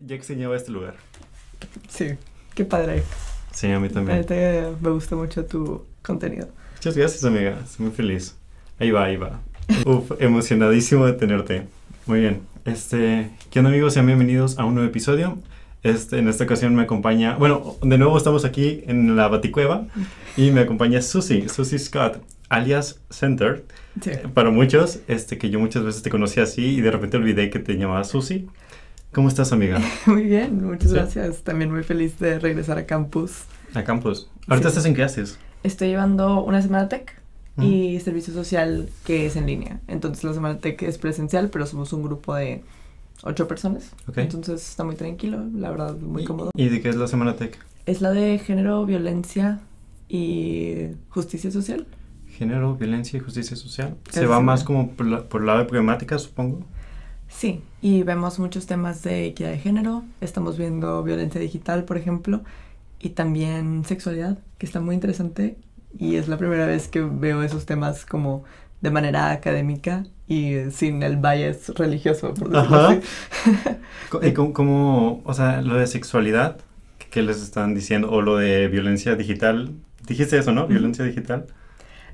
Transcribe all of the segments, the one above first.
Ya extrañaba este lugar. Sí, qué padre. Sí, a mí también. Te, me gusta mucho tu contenido. Muchas gracias, amiga. Estoy muy feliz. Ahí va, ahí va. Uf, emocionadísimo de tenerte. Muy bien. Este, ¿qué onda, amigos? Sean bienvenidos a un nuevo episodio. Este, en esta ocasión me acompaña, bueno, de nuevo estamos aquí en la Baticueva y me acompaña Susie, Susie Scott, alias Center. Sí. Para muchos, este, que yo muchas veces te conocí así y de repente olvidé que te llamabas Susie. ¿Cómo estás, amiga? Muy bien, muchas Sí. gracias. También muy feliz de regresar a campus. A campus. ¿Ahorita Sí. estás en qué haces? Estoy llevando una semana tech y servicio social que es en línea. Entonces la semana tech es presencial, pero somos un grupo de ocho personas. Ok. Entonces está muy tranquilo, la verdad, muy ¿Y- cómodo. ¿Y de qué es la Semana Tech? Es la de género, violencia y justicia social. Género, violencia y justicia social. Se va más como por, la- por el lado de problemática, supongo. Sí, y vemos muchos temas de equidad de género. Estamos viendo violencia digital, por ejemplo, y también sexualidad, que está muy interesante. Y es la primera vez que veo esos temas como de manera académica y sin el bias religioso, por decirlo Ajá. así. ¿Y cómo, cómo- o sea, lo de sexualidad, ¿qué- ¿qué les están diciendo? O lo de violencia digital. Dijiste eso, ¿no? Violencia digital.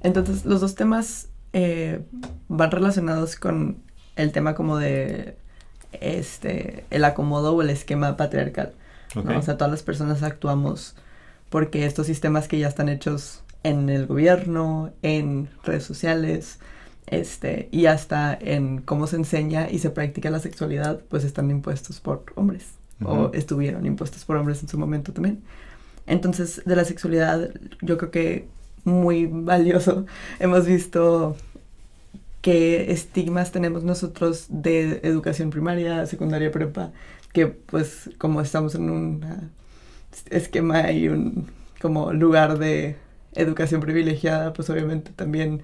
Entonces, los dos temas eh, van relacionados con el tema como de este el acomodo o el esquema patriarcal. Ok. ¿no? O sea, todas las personas actuamos porque estos sistemas que ya están hechos en el gobierno, en redes sociales, este, y hasta en cómo se enseña y se practica la sexualidad, pues están impuestos por hombres, o Ujú. estuvieron impuestos por hombres en su momento también. Entonces, de la sexualidad, yo creo que muy valioso. Hemos visto qué estigmas tenemos nosotros de educación primaria, secundaria, prepa, que pues como estamos en un esquema y un como lugar de educación privilegiada, pues obviamente también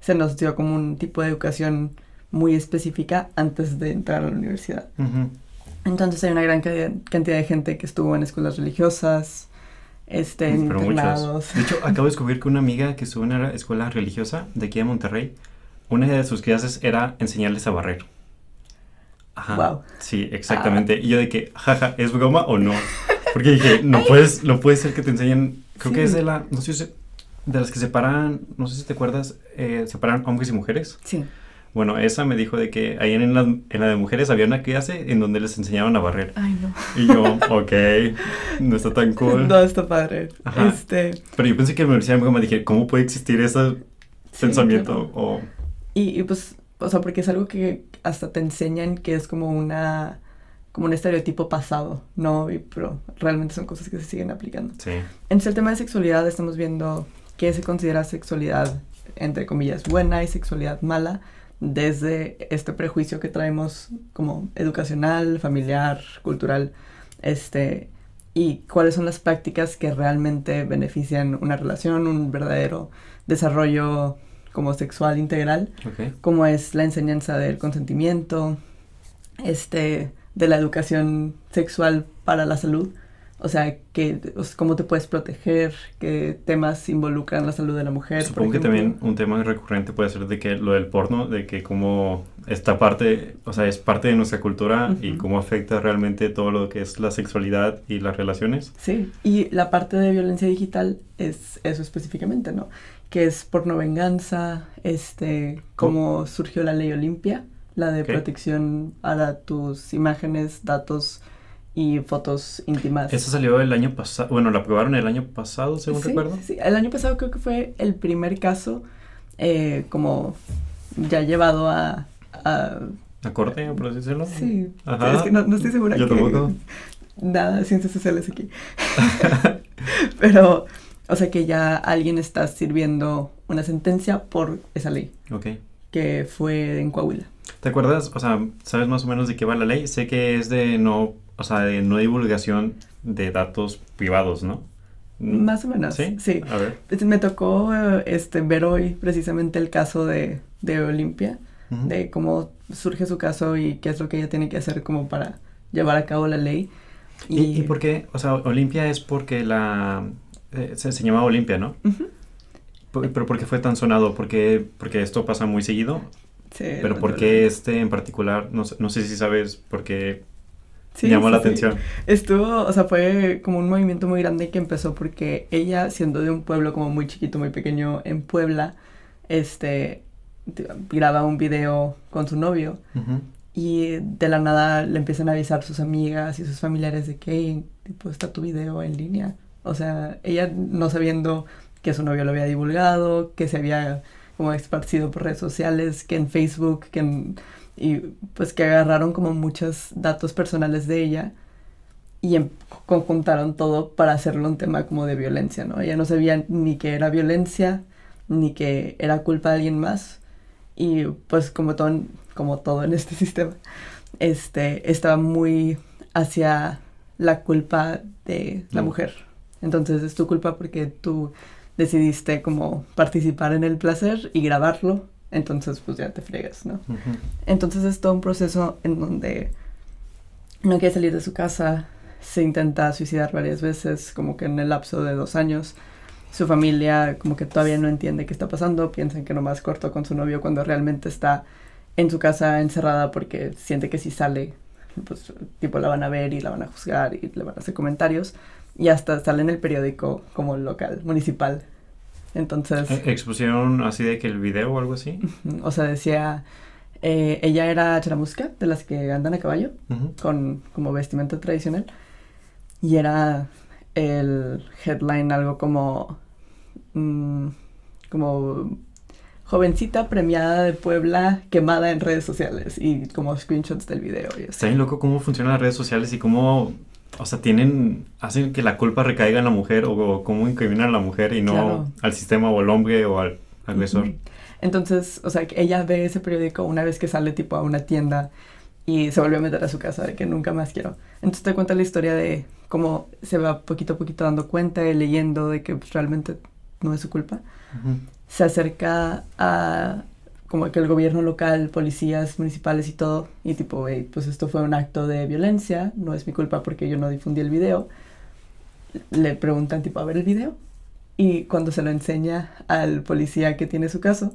se nos dio como un tipo de educación muy específica antes de entrar a la universidad. Entonces hay una gran ca- cantidad de gente que estuvo en escuelas religiosas, este, en internados. muchos. De hecho, acabo de descubrir que una amiga que estuvo en una escuela religiosa de aquí de Monterrey, una de sus clases era enseñarles a barrer. Ajá. Wow. Sí, exactamente. Y yo de que, jaja, ¿es broma o no? Porque dije, no puedes, no puede ser que te enseñen, creo que es de la, no sé si, de las que separan, no sé si te acuerdas, eh, separan hombres y mujeres. Sí. Bueno, esa me dijo de que ahí en la, en la de mujeres había una clase en donde les enseñaban a barrer. Ay, no. Y yo, ok, no está tan cool. No, está padre. Ajá. Este, Pero yo pensé que en la universidad me dije, ¿cómo puede existir ese sí, pensamiento? claro. O, Y, y, pues, o sea, porque es algo que hasta te enseñan que es como una, como un estereotipo pasado, ¿no? Y, pero realmente son cosas que se siguen aplicando. sí. En el tema de sexualidad estamos viendo qué se considera sexualidad, entre comillas, buena y sexualidad mala, desde este prejuicio que traemos como educacional, familiar, cultural, este, y cuáles son las prácticas que realmente benefician una relación, un verdadero desarrollo como sexual integral Ok. como es la enseñanza del consentimiento, este, de la educación sexual para la salud, o sea, que, o sea, cómo te puedes proteger, qué temas involucran la salud de la mujer. Supongo que también un tema recurrente puede ser de que lo del porno, de que como esta parte, o sea, es parte de nuestra cultura y Ujú. cómo afecta realmente todo lo que es la sexualidad y las relaciones. Sí, y la parte de violencia digital es eso específicamente, ¿no? Que es porno venganza, este, cómo surgió la ley Olimpia, la de protección a tus imágenes, datos y fotos íntimas. Eso salió el año pasado, bueno, la aprobaron el año pasado, según sí, recuerdo. sí, el año pasado creo que fue el primer caso eh, como ya llevado a... a- A corte, por así decirlo. sí, Ajá. es que no, no estoy segura Yo que... tampoco. Nada ciencias sociales aquí. Pero, o sea que ya alguien está sirviendo una sentencia por esa ley, Ok. que fue en Coahuila. ¿Te acuerdas? O sea, ¿sabes más o menos de qué va la ley? Sé que es de no, o sea, de no divulgación de datos privados, ¿no? Más o menos. ¿Sí? Sí. A ver. Me tocó este, ver hoy precisamente el caso de, de Olimpia. De cómo surge su caso y qué es lo que ella tiene que hacer como para llevar a cabo la ley. ¿Y, y por qué? O sea, Olimpia es porque la... eh, se, se llamaba Olimpia, ¿no? Por- ¿Pero por qué fue tan sonado? Porque, porque esto pasa muy seguido. Sí, Pero ¿por qué este en particular? No, sé- no sé si sabes por qué Sí, llamó la atención. Estuvo, o sea, fue como un movimiento muy grande que empezó porque ella, siendo de un pueblo como muy chiquito, muy pequeño en Puebla, este, graba un video con su novio y de la nada le empiezan a avisar sus amigas y sus familiares de que tipo, está tu video en línea. O sea, ella no sabiendo que su novio lo había divulgado, que se había como esparcido por redes sociales, que en Facebook, que en, y pues que agarraron como muchos datos personales de ella y em, conjuntaron todo para hacerlo un tema como de violencia, ¿no? Ella no sabía ni que era violencia, ni que era culpa de alguien más y pues como todo, como todo en este sistema, este, estaba muy hacia la culpa de la mm. mujer. Entonces es tu culpa porque tú decidiste como participar en el placer y grabarlo, entonces pues ya te fregas, ¿no? Entonces es todo un proceso en donde no quiere salir de su casa, se intenta suicidar varias veces, como que en el lapso de dos años. Su familia como que todavía no entiende qué está pasando, piensan que nomás cortó con su novio cuando realmente está en su casa encerrada porque siente que si sale, pues tipo la van a ver y la van a juzgar y le van a hacer comentarios y hasta sale en el periódico como local, municipal. Entonces... ¿E-, ¿Expusieron así de que el video o algo así? O sea, decía, eh, ella era charamusca, de las que andan a caballo, con como vestimenta tradicional, y era el headline algo como... Mm, como jovencita premiada de Puebla quemada en redes sociales y como screenshots del video. Está bien loco cómo funcionan las redes sociales y cómo o sea, tienen, hacen que la culpa recaiga en la mujer o, cómo incriminan a la mujer y no al sistema o al hombre o al agresor. Entonces, o sea, ella ve ese periódico una vez que sale tipo a una tienda y se vuelve a meter a su casa de que nunca más quiero. Entonces te cuenta la historia de cómo se va poquito a poquito dando cuenta y leyendo de que pues, realmente no es su culpa. Se acerca a como que el gobierno local, policías municipales y todo, y tipo, pues esto fue un acto de violencia, no es mi culpa porque yo no difundí el video. Le preguntan tipo, a ver el video. Y cuando se lo enseña al policía que tiene su caso,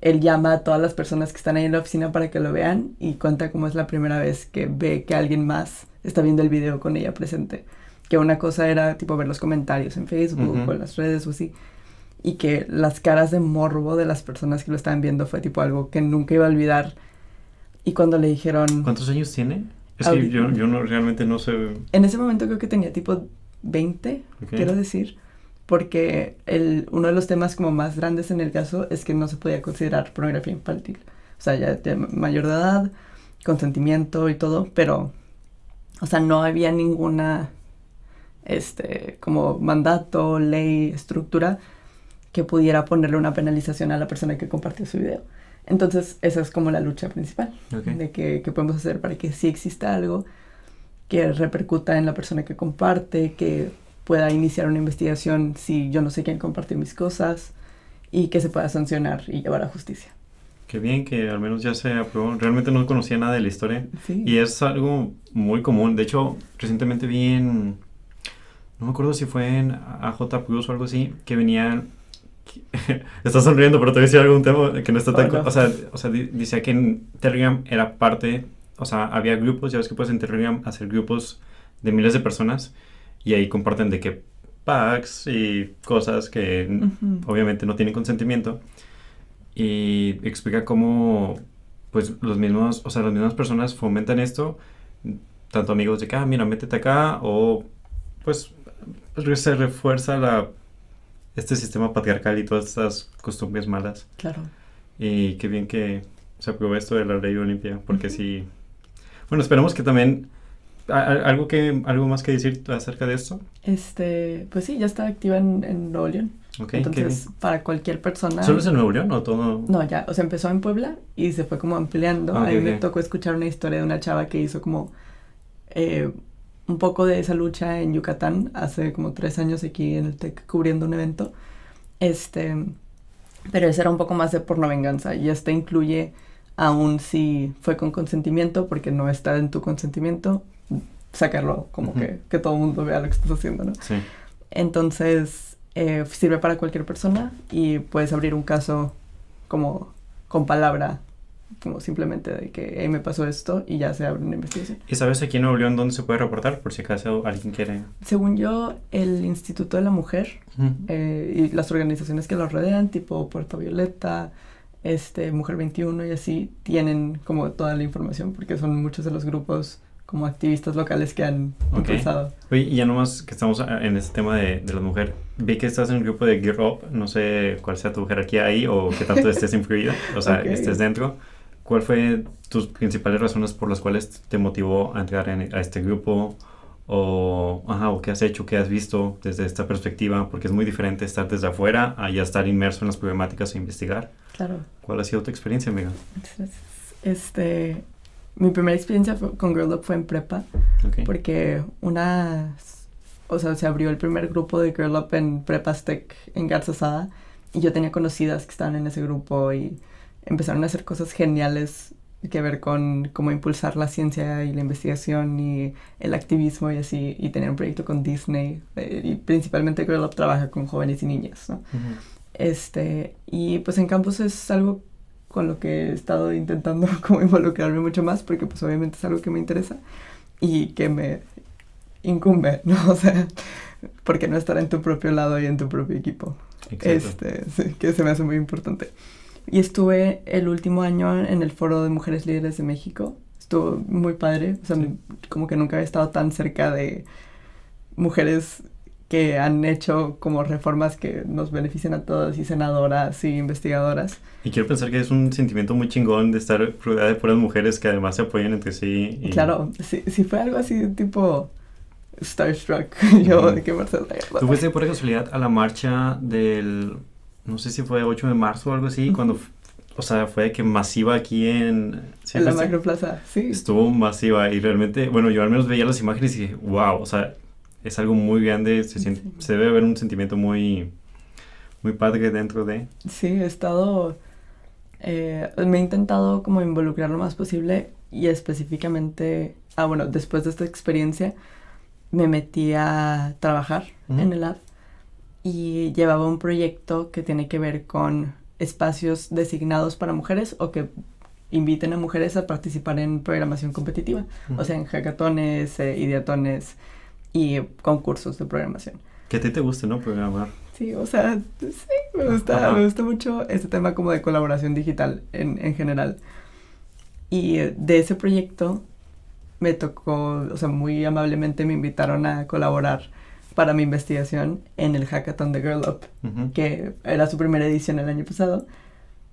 él llama a todas las personas que están ahí en la oficina para que lo vean y cuenta cómo es la primera vez que ve que alguien más está viendo el video con ella presente. Que una cosa era tipo ver los comentarios en Facebook o en las redes o así y que las caras de morbo de las personas que lo estaban viendo fue tipo algo que nunca iba a olvidar. Y cuando le dijeron... ¿Cuántos años tiene? Es que yo, yo no, realmente no sé... En ese momento creo que tenía tipo 20, quiero decir, porque el, uno de los temas como más grandes en el caso es que no se podía considerar pornografía infantil. O sea, ya de mayor de edad, consentimiento y todo, pero, o sea, no había ninguna, este, como mandato, ley, estructura que pudiera ponerle una penalización a la persona que compartió su video. Entonces, esa es como la lucha principal, de que, podemos hacer para que sí exista algo que repercuta en la persona que comparte, que pueda iniciar una investigación si yo no sé quién compartió mis cosas y que se pueda sancionar y llevar a justicia. Qué bien que al menos ya se aprobó. Realmente no conocía nada de la historia. Y es algo muy común. De hecho, recientemente vi en... No me acuerdo si fue en AJ Plus o algo así, que venían Estás sonriendo, pero te voy a decir algún tema que no está tan... O sea, o sea, dice que en Telegram era parte... O sea, había grupos, ya ves que puedes en Telegram hacer grupos de miles de personas y ahí comparten de qué packs y cosas que obviamente no tienen consentimiento. Y explica cómo, pues, los mismos, o sea, las mismas personas fomentan esto, tanto amigos de que, ah, mira, métete acá, o pues se refuerza la este sistema patriarcal y todas estas costumbres malas. Claro. Y qué bien que se aprobó esto de la ley Olimpia, porque sí. Bueno, esperamos que también algo que algo más que decir acerca de esto. Este, pues sí, ya está activa en, en Nuevo León. Okay, Entonces, para cualquier persona. ¿Solo es en Nuevo León o todo? No, ya, o sea, empezó en Puebla y se fue como ampliando. Ah, a mí me tocó escuchar una historia de una chava que hizo como eh, un poco de esa lucha en Yucatán hace como tres años aquí en el TEC cubriendo un evento. Este, pero ese era un poco más de porno venganza y este incluye aún si fue con consentimiento porque no está en tu consentimiento sacarlo como que, que todo el mundo vea lo que estás haciendo, ¿no? Sí. Entonces eh, sirve para cualquier persona y puedes abrir un caso como con palabra como simplemente de que hey, me pasó esto y ya se abre una investigación. ¿Y sabes aquí en Nuevo León dónde se puede reportar por si acaso alguien quiere? Según yo, el Instituto de la Mujer eh, y las organizaciones que lo rodean, tipo Puerto Violeta, este, Mujer 21 y así, tienen como toda la información porque son muchos de los grupos como activistas locales que han Okay. impulsado. Oye, y ya nomás que estamos en este tema de, de la mujer, vi que estás en el grupo de Gear Up, no sé cuál sea tu jerarquía ahí o qué tanto estés influida, o sea, Ok. estés dentro. ¿Cuál fue tus principales razones por las cuales te motivó a entrar en, a este grupo? O, ajá, o qué has hecho, qué has visto desde esta perspectiva, porque es muy diferente estar desde afuera a ya estar inmerso en las problemáticas e investigar. Claro. ¿Cuál ha sido tu experiencia, amiga? Este, mi primera experiencia fue- con Girl Up fue en prepa. Ok. porque una, o sea, se abrió el primer grupo de Girl Up en Prepas Tech en Garza Sada y yo tenía conocidas que estaban en ese grupo y empezaron a hacer cosas geniales que ver con cómo impulsar la ciencia y la investigación y el activismo y así, y tenían un proyecto con Disney eh, y principalmente Girl Up trabaja con jóvenes y niñas, ¿no? Ujú. Este, y pues en campus es algo con lo que he estado intentando como involucrarme mucho más porque pues obviamente es algo que me interesa y que me incumbe, ¿no? O sea, porque no estar en tu propio lado y en tu propio equipo. Exacto. Este, sí, que se me hace muy importante. Y estuve el último año en el Foro de Mujeres Líderes de México. Estuvo muy padre, o sea, Sí. como que nunca había estado tan cerca de mujeres que han hecho como reformas que nos benefician a todas y senadoras y investigadoras. Y quiero pensar que es un sentimiento muy chingón de estar rodeada de puras mujeres que además se apoyan entre sí. Y... Claro, si, si fue algo así tipo Starstruck, yo de que Marcela. ¿Tú fuiste por casualidad a la marcha del, no sé si fue 8 de marzo o algo así, cuando, o sea, fue que masiva aquí en... ¿sí en la macroplaza, sí. Estuvo masiva y realmente, bueno, yo al menos veía las imágenes y dije, wow, o sea, es algo muy grande, se, siente- Sí. se debe ver un sentimiento muy, muy padre dentro de... Sí, he estado, eh, me he intentado como involucrar lo más posible y específicamente, ah bueno, después de esta experiencia me metí a trabajar en el lab y llevaba un proyecto que tiene que ver con espacios designados para mujeres o que inviten a mujeres a participar en programación competitiva, o sea, en hackatones, eh, ideatones y concursos de programación. Que a ti te guste, ¿no? Programar. Sí, o sea, sí, me gusta, Ajá. me gusta mucho este tema como de colaboración digital en, en general. Y eh, de ese proyecto me tocó, o sea, muy amablemente me invitaron a colaborar para mi investigación en el hackathon de Girl Up, Ujú. que era su primera edición el año pasado.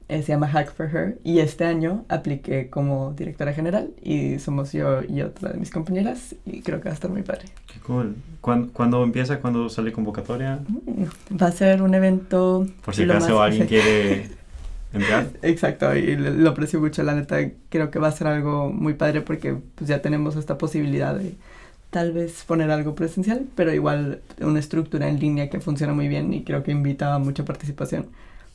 eh, se llama Hack for Her. Y este año apliqué como directora general y somos yo y otra de mis compañeras y creo que va a estar muy padre. Qué cool. ¿Cuándo, cuándo empieza? ¿Cuándo sale convocatoria? Mm, Va a ser un evento... Por si acaso alguien quiere entrar. Exacto, y lo lo aprecio mucho, la neta, creo que va a ser algo muy padre porque pues ya tenemos esta posibilidad de tal vez poner algo presencial, pero igual una estructura en línea que funciona muy bien y creo que invita a mucha participación.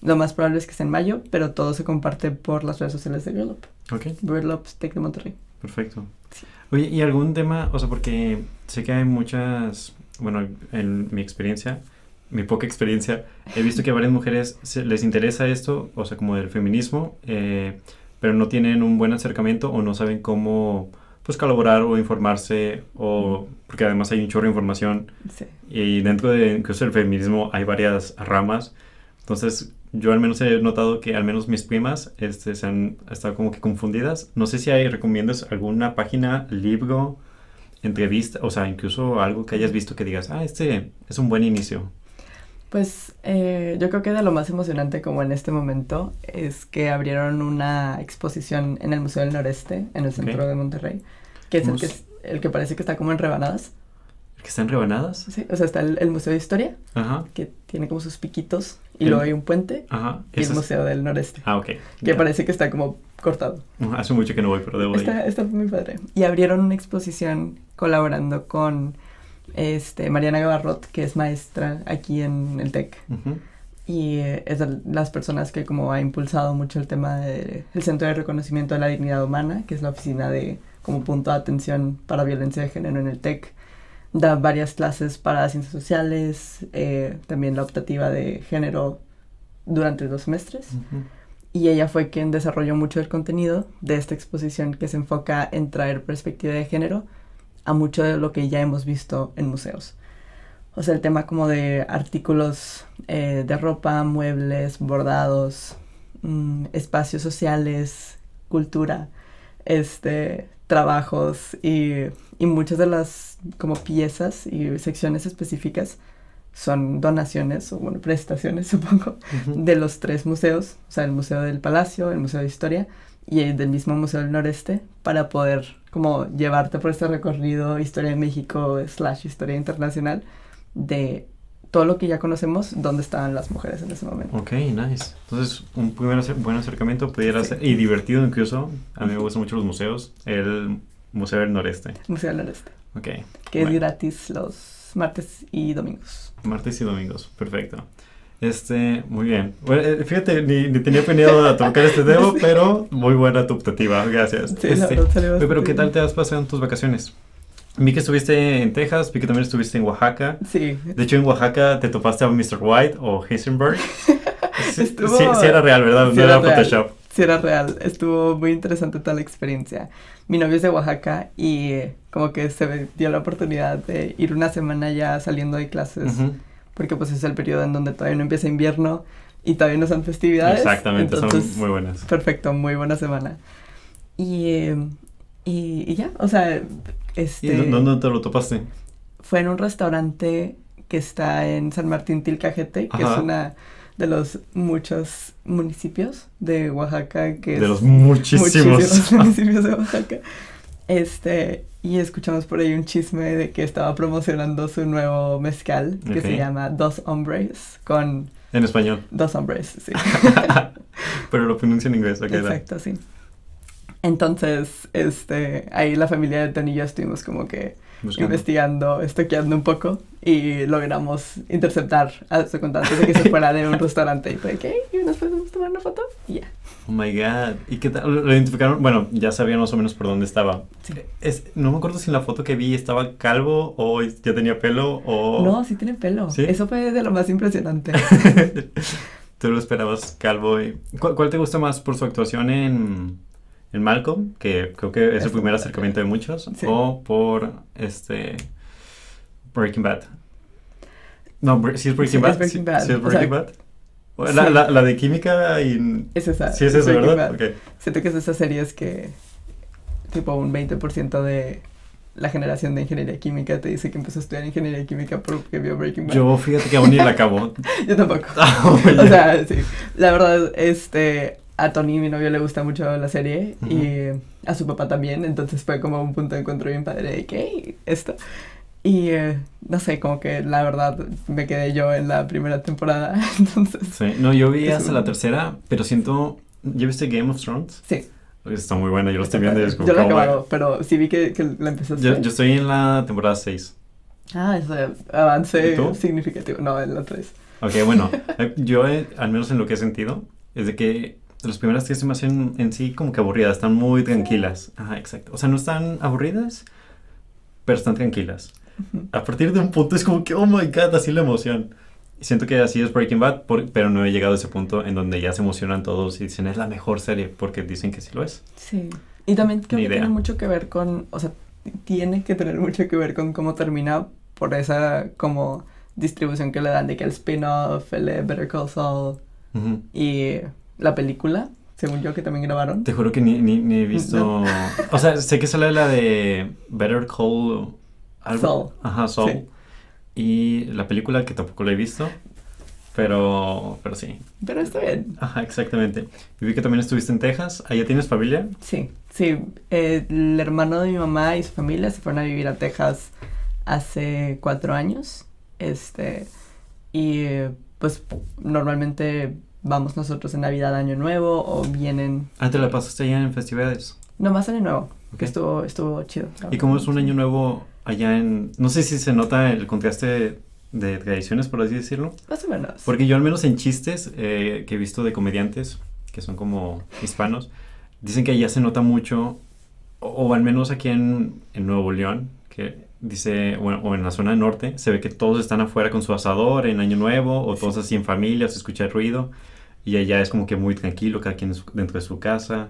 Lo más probable es que sea en mayo, pero todo se comparte por las redes sociales de Girl Up. Ok. Girl Up Tech de Monterrey. Perfecto. Sí. Oye, ¿y algún tema? O sea, porque sé que hay muchas, bueno, en mi experiencia, mi poca experiencia, he visto que a varias mujeres se- les interesa esto, o sea, como el feminismo, eh, pero no tienen un buen acercamiento o no saben cómo, pues, colaborar o informarse, o porque además hay un chorro de información Sí. y dentro de incluso el feminismo hay varias ramas. Entonces, yo al menos he notado que al menos mis primas este, se han estado como que confundidas. No sé si hay, recomiendas alguna página, libro, entrevista, o sea, incluso algo que hayas visto que digas, ah, este es un buen inicio. Pues eh, yo creo que de lo más emocionante como en este momento es que abrieron una exposición en el Museo del Noreste, en el centro Ok. de Monterrey, que es el que, el que parece que está como en rebanadas. ¿Que están rebanadas? Sí, o sea, está el, el Museo de Historia, Ajá, que tiene como sus piquitos, y El- luego hay un puente, ajá. y el ese es- Museo del Noreste, Ah, ok. que ya. parece que está como cortado. Hace mucho que no voy, pero debo de ir. Está, está muy padre. Y abrieron una exposición colaborando con este, Mariana Gavarrot, que es maestra aquí en el TEC. Ujú. Y eh, es de las personas que como ha impulsado mucho el tema del Centro de Reconocimiento de la Dignidad Humana, que es la oficina de como punto de atención para violencia de género en el TEC. Da varias clases para ciencias sociales, eh, también la optativa de género durante dos semestres. Ujú. y ella fue quien desarrolló mucho el contenido de esta exposición que se enfoca en traer perspectiva de género a mucho de lo que ya hemos visto en museos. O sea, el tema como de artículos eh, de ropa, muebles, bordados, mm, espacios sociales, cultura, este, trabajos y, y muchas de las como piezas y secciones específicas son donaciones o bueno, prestaciones, supongo, de los tres museos, o sea, el Museo del Palacio, el Museo de Historia y el del mismo Museo del Noreste, para poder como llevarte por este recorrido Historia de México slash Historia Internacional de todo lo que ya conocemos, dónde estaban las mujeres en ese momento. Ok, nice. Entonces, un primer buen acercamiento pudiera ser, y divertido incluso, a mí me gustan mucho los museos, el Museo del Noreste. Museo del Noreste. Ok. Que es gratis los martes y domingos. Martes y domingos, perfecto. Este, muy bien. Bueno, eh, fíjate, ni, tenía planeado tocar este tema, pero muy buena tu optativa, gracias. Sí, este, la pero ¿qué tal te has pasado en tus vacaciones? Vi que estuviste en Texas, vi que también estuviste en Oaxaca. Sí. De hecho, en Oaxaca te topaste a Mr. White o Heisenberg. sí, sí, era real, ¿verdad? no era, Photoshop. Sí, era real. Estuvo muy interesante toda la experiencia. Mi novio es de Oaxaca y como que se dio la oportunidad de ir una semana ya saliendo de clases. Porque pues es el periodo en donde todavía no empieza invierno y todavía no son festividades. Exactamente, son muy buenas. Perfecto, muy buena semana. Y, eh, y, y ya, o sea, este, ¿Y dónde te lo topaste? Fue en un restaurante que está en San Martín Tilcajete, que es una de los muchos municipios de Oaxaca. Que de los muchísimos. municipios de Oaxaca. Este, y escuchamos por ahí un chisme de que estaba promocionando su nuevo mezcal, que se llama Dos Hombres, con... En español. Dos Hombres, sí. Pero lo pronuncia en inglés, ok. Exacto, sí. Entonces, este, ahí la familia de Tony y yo estuvimos como que investigando, estoqueando un poco y logramos interceptar a su contante de que se fuera de un restaurante y fue que, ¿y nos podemos tomar una foto? Y ya. Oh my god. ¿Y qué tal? ¿Lo identificaron? Bueno, ya sabían más o menos por dónde estaba. Sí. Es, no me acuerdo si en la foto que vi estaba calvo o ya tenía pelo o... No, sí tiene pelo. Eso fue de lo más impresionante. Tú lo esperabas calvo. Y... ¿Cuál te gusta más por su actuación en en Malcolm, que creo que es el primer acercamiento de muchos, o por este Breaking Bad. No, si es Breaking Bad. Es Bad. ¿Sí es Breaking Bad. La, la, la, de química y... Es esa. Sí, es, esa, ¿verdad? Okay. Siento que es de esas series que tipo un 20% de la generación de ingeniería química te dice que empezó a estudiar ingeniería química porque vio Breaking Bad. Yo fíjate que aún ni la acabo. Yo tampoco. Ah, o sea, sí. La verdad, este, a Tony, mi novio, le gusta mucho la serie y a su papá también, entonces fue como un punto de encuentro bien padre de que esto. Y eh, no sé, como que la verdad me quedé yo en la primera temporada, entonces... Sí, no, yo vi hasta la tercera, pero siento... ¿Ya viste Game of Thrones? Sí. Está muy buena, yo lo estoy viendo y es como... Yo lo he acabado, pero sí vi que, que la empezaste. Yo, yo estoy en la temporada 6. Ah, es avance significativo. No, en la 3. Ok, bueno, eh, yo eh, al menos en lo que he sentido es de que las primeras tres se me hacen en sí como que aburridas, están muy tranquilas. Ajá, exacto. O sea, no están aburridas, pero están tranquilas. A partir de un punto es como que, oh my god, así la emoción. Y siento que así es Breaking Bad, pero no he llegado a ese punto en donde ya se emocionan todos y dicen es la mejor serie porque dicen que sí lo es. Sí. Y también creo que tiene mucho que ver con, o sea, tiene que tener mucho que ver con cómo termina por esa como distribución que le dan de que el spin-off, el Better Call Saul y la película, según yo, que también grabaron. Te juro que ni, ni, he visto... O sea, sé que sale la de Better Call... Saul. Ajá, Saul. Y la película que tampoco la he visto. Pero, pero sí. Pero está bien. Ajá, exactamente. Y vi que también estuviste en Texas. ¿Allá tienes familia? Sí, sí. el hermano de mi mamá y su familia se fueron a vivir a Texas hace cuatro años. Este, y pues normalmente vamos nosotros en Navidad, Año Nuevo o vienen... Ah, ¿te la pasaste allá en festividades? No, más Año Nuevo, que estuvo, estuvo chido. ¿Y cómo es un Año Nuevo allá en... No sé si se nota el contraste de tradiciones, por así decirlo? Más o menos. Porque yo al menos en chistes eh, que he visto de comediantes, que son como hispanos, dicen que allá se nota mucho, o, al menos aquí en, en Nuevo León, que dice, bueno, o en la zona norte, se ve que todos están afuera con su asador en Año Nuevo, o todos así en familia, se escucha el ruido. Y allá es como que muy tranquilo, cada quien es dentro de su casa.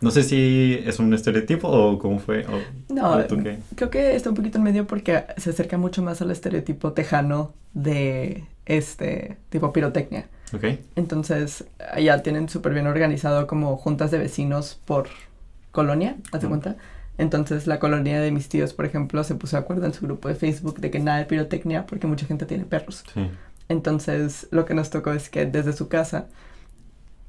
No sé si es un estereotipo o cómo fue. O, No, o tú qué. creo que está un poquito en medio porque se acerca mucho más al estereotipo tejano de este tipo pirotecnia. Ok. Entonces, allá tienen súper bien organizado como juntas de vecinos por colonia, ¿haz de Mm. cuenta? Entonces, la colonia de mis tíos, por ejemplo, se puso de acuerdo en su grupo de Facebook de que nada de pirotecnia porque mucha gente tiene perros. Sí. Entonces, lo que nos tocó es que desde su casa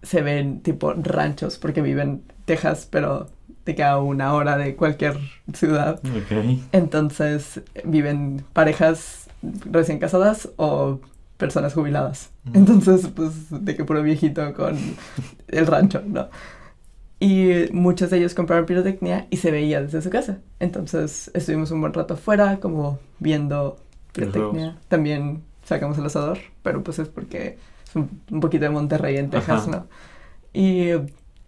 se ven tipo ranchos porque viven en Texas, pero te queda una hora de cualquier ciudad. Ok. Entonces, viven parejas recién casadas o personas jubiladas. Mm. Entonces, pues, de que puro viejito con el rancho, ¿no? Y muchos de ellos compraron pirotecnia y se veía desde su casa. Entonces, estuvimos un buen rato afuera, como viendo pirotecnia. También sacamos el asador, pero pues es porque un, poquito de Monterrey en Texas, Ajá. ¿no? Y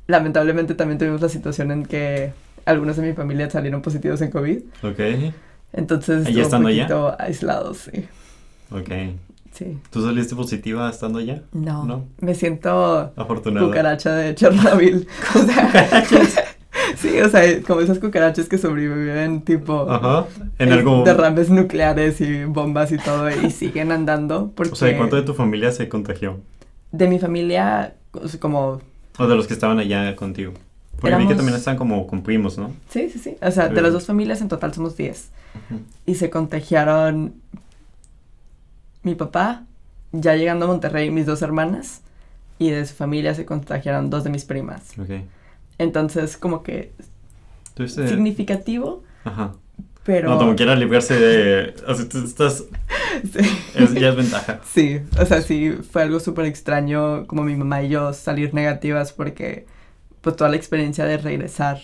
lamentablemente también tuvimos la situación en que algunos de mi familia salieron positivos en COVID. Ok. Entonces, ¿Allá estuvo estando un allá? poquito aislados, sí. Ok. Sí. ¿Tú saliste positiva estando allá? No, No. me siento Afortunado. cucaracha de Chernobyl. O sea, sí, o sea, como esas cucarachas que sobreviven tipo Ajá. En eh, algo. derrames nucleares y bombas y todo y siguen andando porque O sea, ¿cuánto de tu familia se contagió? de mi familia como O de los que estaban allá contigo. Porque vi que Éramos- también están como con primos, ¿no? sí, sí, sí, o sea, de las dos familias en total somos 10 Ujú. y se contagiaron mi papá ya llegando a Monterrey mis dos hermanas y de su familia se contagiaron dos de mis primas. Ok. Entonces, como que Entonces, significativo, Ajá. pero... No, como quiera librarse de... O sea, tú estás... Sí. Es, ya es ventaja. Sí, o sea, sí, fue algo súper extraño como mi mamá y yo salir negativas porque pues toda la experiencia de regresar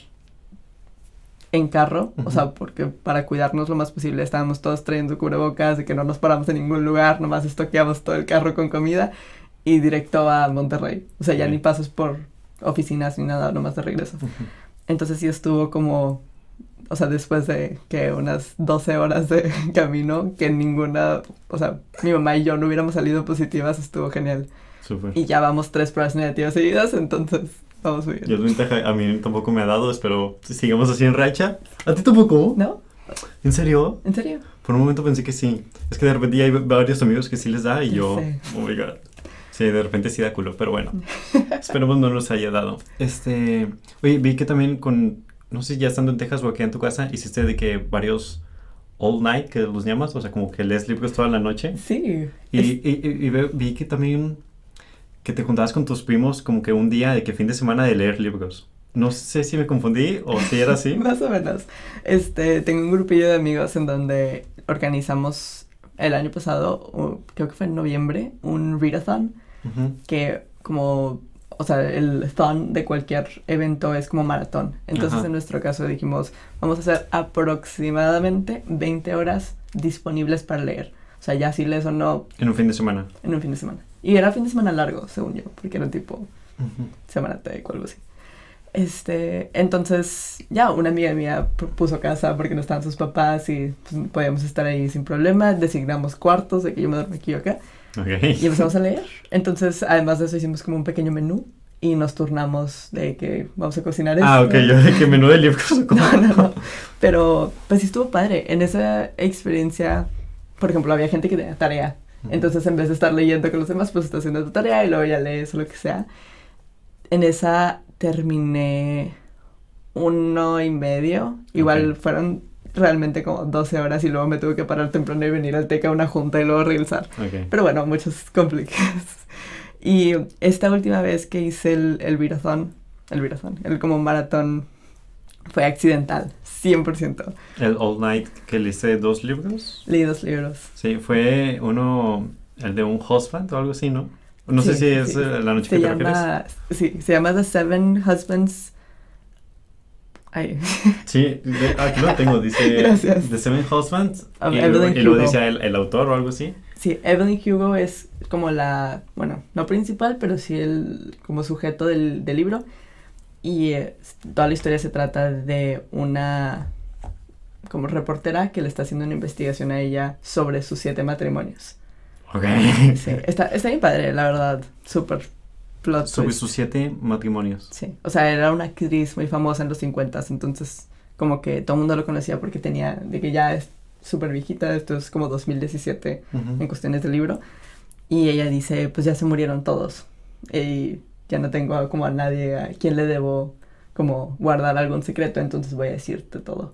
en carro, o sea, porque para cuidarnos lo más posible estábamos todos trayendo cubrebocas, de que no nos paramos en ningún lugar, nomás estoqueamos todo el carro con comida y directo a Monterrey. O sea, ya ni pasos por oficinas ni nada, nomás de regreso. Entonces sí estuvo como, o sea, después de que unas 12 horas de camino, que ninguna, o sea, mi mamá y yo no hubiéramos salido positivas, estuvo genial. Súper. Y ya vamos tres pruebas negativas seguidas, entonces vamos muy bien. ventaja, a mí tampoco me ha dado, espero sigamos así en racha. ¿A ti tampoco? ¿No? ¿En serio? ¿En serio? Por un momento pensé que sí. Es que de repente hay varios amigos que sí les da y yo, sé. oh my god. Sí, de repente sí da culo, pero bueno. Esperemos no nos haya dado. Este, oye, vi que también con, no sé, ya estando en Texas o aquí en tu casa, hiciste de que varios all night, que los llamas, o sea, como que lees libros toda la noche. Sí. Y, y- y- y vi que también que te juntabas con tus primos como que un día de que fin de semana de leer libros. No sé si me confundí o si era así. Más o menos. Este, tengo un grupillo de amigos en donde organizamos el año pasado, creo que fue en noviembre, un readathon. Que como, o sea, el thon de cualquier evento es como maratón. Entonces en nuestro caso dijimos, vamos a hacer aproximadamente 20 horas disponibles para leer. O sea, ya si lees o no En un fin de semana. en un fin de semana. Y era fin de semana largo, según yo, porque era tipo Ujú. semana tech o algo así. Este, entonces, ya, una amiga mía pu- puso casa porque no estaban sus papás y pues, podíamos estar ahí sin problema. Designamos cuartos de que yo me duermo aquí o acá. Y empezamos a leer. Entonces, además de eso, hicimos como un pequeño menú y nos turnamos de que vamos a cocinar esto. Ah, ok, yo de que menú de libros. No, no, no. Pero, pues sí estuvo padre. En esa experiencia, por ejemplo, había gente que tenía tarea. Entonces, en vez de estar leyendo con los demás, pues estás haciendo tu tarea y luego ya lees o lo que sea. En esa terminé uno y medio. Igual fueron realmente como 12 horas y luego me tuve que parar temprano y venir al TEC a una junta y luego regresar. Ok. Pero bueno, muchos complicados. Y esta última vez que hice el, el virathon, el virathon, el como maratón, fue accidental, 100%. El All Night que leíste dos libros. Leí dos libros. Sí, fue uno, el de un husband o algo así, ¿no? No sé Sí, si es sí. eh, la noche Se que te refieres. llama, sí, se llama The Seven Husbands. Sí, aquí lo tengo, dice Gracias. The Seven Husbands. Of y, Evelyn y Hugo. dice el, el autor o algo así. sí, Evelyn Hugo es como la, bueno, no principal, pero sí el como sujeto del, del libro. Y eh, toda la historia se trata de una como reportera que le está haciendo una investigación a ella sobre sus siete matrimonios. Ok. Sí, está, está bien padre, la verdad, súper plot Sobre twist. sus siete matrimonios. Sí, o sea, era una actriz muy famosa en los 50, entonces como que todo el mundo lo conocía porque tenía, de que ya es súper viejita, esto es como 2017 en Ujú. cuestiones del libro, y ella dice, pues ya se murieron todos, y ya no tengo como a nadie a quien le debo como guardar algún secreto, entonces voy a decirte todo.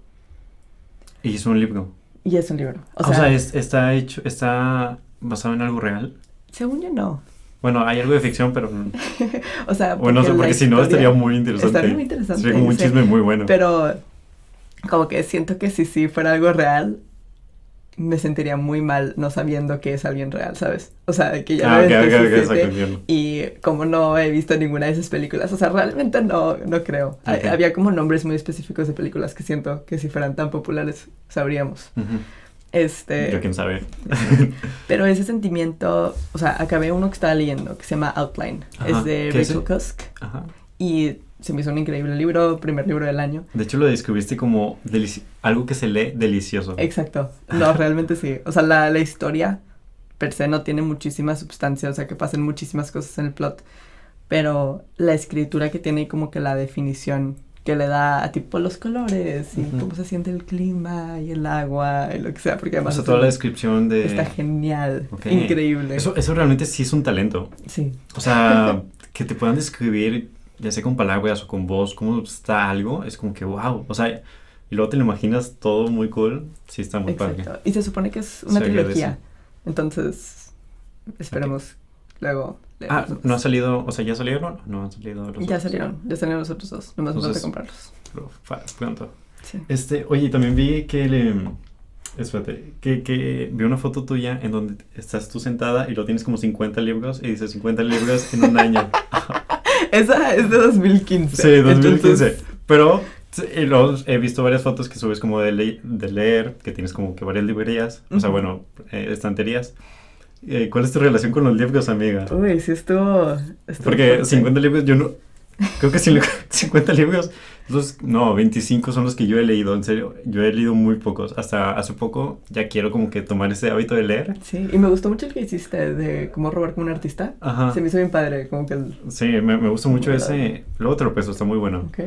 Y hizo un libro. Y es un libro. O O sea, sea, es- está hecho, está basado en algo real. según yo no. Bueno, hay algo de ficción, pero O sea, bueno, no sé, porque si no estaría muy interesante. Estaría muy interesante. Sería como un chisme muy bueno. Pero como que siento que si sí fuera algo real, me sentiría muy mal no sabiendo que es alguien real, ¿sabes? O sea, que ya ah, lo ok, ves ok, que ok, sí exacto, existe, entiendo. Y como no he visto ninguna de esas películas, o sea, realmente no, no creo. Había como nombres muy específicos de películas que siento que si fueran tan populares sabríamos. Ujú. Este, Yo quién sabe. pero ese sentimiento, o sea, acabé uno que estaba leyendo que se llama Outline. Ajá, Es de ¿qué es Rachel? Cusk Ajá. y se me hizo un increíble libro, primer libro del año. De hecho, lo describiste como algo que se lee delicioso. Exacto. No, realmente sí. O sea, la, la historia per se no tiene muchísima sustancia, o sea, que pasan muchísimas cosas en el plot, pero la escritura que tiene y como que la definición que le da a tipo los colores y cómo se siente el clima y el agua y lo que sea, porque O además sea, es toda la descripción de... está genial, increíble. Eso, eso realmente sí es un talento. Sí. O sea, que te puedan describir, ya sea con palabras o con voz, cómo está algo, es como que wow. O sea, y luego te lo imaginas todo muy cool. Sí, está muy padre. Y se supone que es una Se agradece. trilogía. Entonces, esperemos luego Ah. ¿no ha salido? O sea, ¿ya salieron? No han salido los Ya otros? salieron, ya salieron los otros dos. Nomás falta Entonces- comprarlos. Pero fa- pronto. Sí. Este, oye, también vi que le... Espérate, que, que vi una foto tuya en donde estás tú sentada y lo tienes como 50 libros y dice 50 libros en un año. Esa es de 2015. Sí, 2015. Entonces, Pero y luego he visto varias fotos que subes como de, le- de leer, que tienes como que varias librerías, o sea, bueno, eh, estanterías. Eh, ¿Cuál es tu relación con los libros, amiga? Uy, sí estuvo. estuvo Porque fuerte. 50 libros, yo no... Creo que sí, 50 libros, los, no, 25 son los que yo he leído, en serio, yo he leído muy pocos. Hasta hace poco ya quiero como que tomar ese hábito de leer. Sí, y me gustó mucho el que hiciste de cómo robar como un artista. Ajá. Se me hizo bien padre, como que el. Sí, me, me gusta mucho ese... Luego te lo peso, está muy bueno. Ok.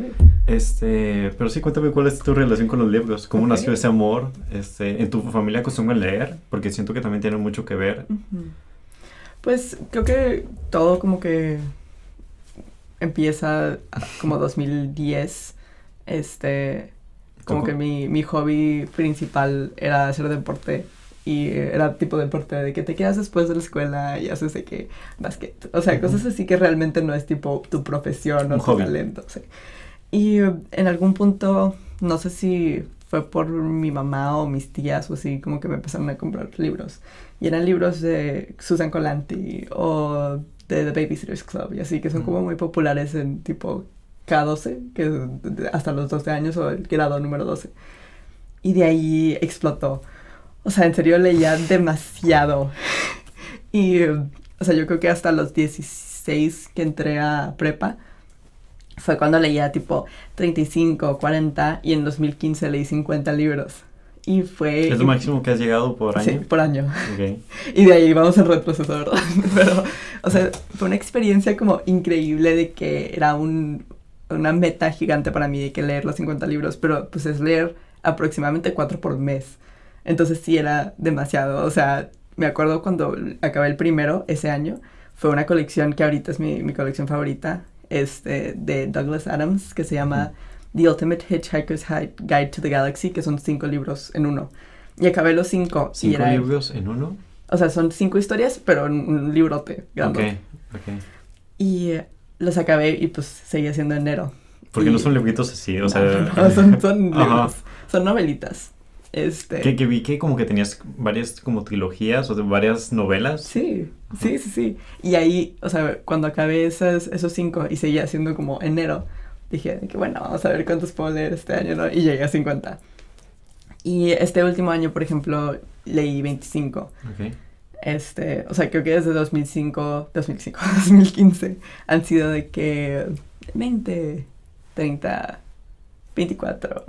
Este, pero sí, cuéntame cuál es tu relación con los libros, cómo nació ese amor, este, en tu familia acostumbran leer, porque siento que también tiene mucho que ver. Pues creo que todo como que empieza a- como 2010. Este. Como que mi, mi hobby principal era hacer deporte. Y era tipo deporte de que te quedas después de la escuela y haces de que básquet. O sea, cosas así que realmente no es tipo tu profesión o tu hobby. talento. sí. Y eh, en algún punto, no sé si fue por mi mamá o mis tías o así, como que me empezaron a comprar libros. Y eran libros de Susan Colanti o de The Babysitters Club y así, que son como Ujú. muy populares en tipo K12, que es hasta los 12 años o el grado número 12. Y de ahí explotó. O sea, en serio leía demasiado. y, o sea, yo creo que hasta los 16 que entré a prepa, fue cuando leía tipo 35, 40 y en 2015 leí 50 libros. Y fue... ¿Es lo máximo que has llegado por Sí, año? por año. Ok. Y de ahí vamos en retroceso, ¿verdad? Pero, o sea, fue una experiencia como increíble de que era un, una meta gigante para mí de que leer los 50 libros, pero pues es leer aproximadamente 4 por mes. Entonces sí era demasiado. O sea, me acuerdo cuando acabé el primero ese año, fue una colección que ahorita es mi, mi colección favorita, este, de Douglas Adams, que se llama The Ultimate Hitchhiker's Hi- Guide to the Galaxy, que son cinco libros en uno. Y acabé los cinco. y ¿Cinco era- libros en uno? O sea, son cinco historias, pero en un librote Ok, grandote. ok. Y los acabé y pues seguía siendo enero. Porque Y- no son libritos así, o No, sea... no, son, son libros. Son novelitas. Este. Que, que vi que como que tenías varias como trilogías o de varias novelas. Sí, Ajá. sí, sí, sí. Y ahí, o sea, cuando acabé esas, esos cinco y seguía siendo como enero, dije que bueno, vamos a ver cuántos puedo leer este año, ¿no? Y llegué a 50. Y este último año, por ejemplo, leí 25. Ok. Este, o sea, creo que desde 2005, 2005, 2015 han sido de que 20, 30, 24,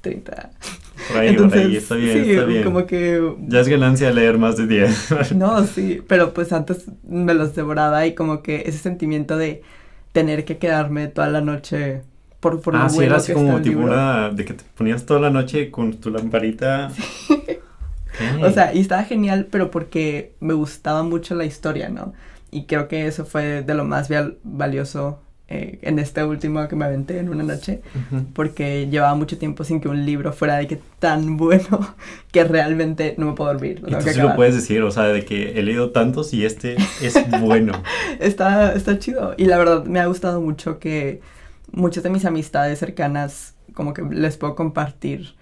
30. Por ahí, por ahí, está bien, sí, está bien. como que... Ya es ganancia leer más de 10. No, sí, pero pues antes me los devoraba y como que ese sentimiento de tener que quedarme toda la noche por, por lo ah, sí, bueno era así como tipo una... De que te ponías toda la noche con tu lamparita. O sea, y estaba genial, pero porque me gustaba mucho la historia, ¿no? Y creo que eso fue de lo más val- valioso eh, en este último que me aventé en una noche, Ujú. porque llevaba mucho tiempo sin que un libro fuera de que tan bueno que realmente no me puedo dormir. Lo Y tú sí lo puedes decir, o sea, de que he leído tantos y este es bueno. Está, está chido. Y la verdad me ha gustado mucho que muchas de mis amistades cercanas, como que les puedo compartir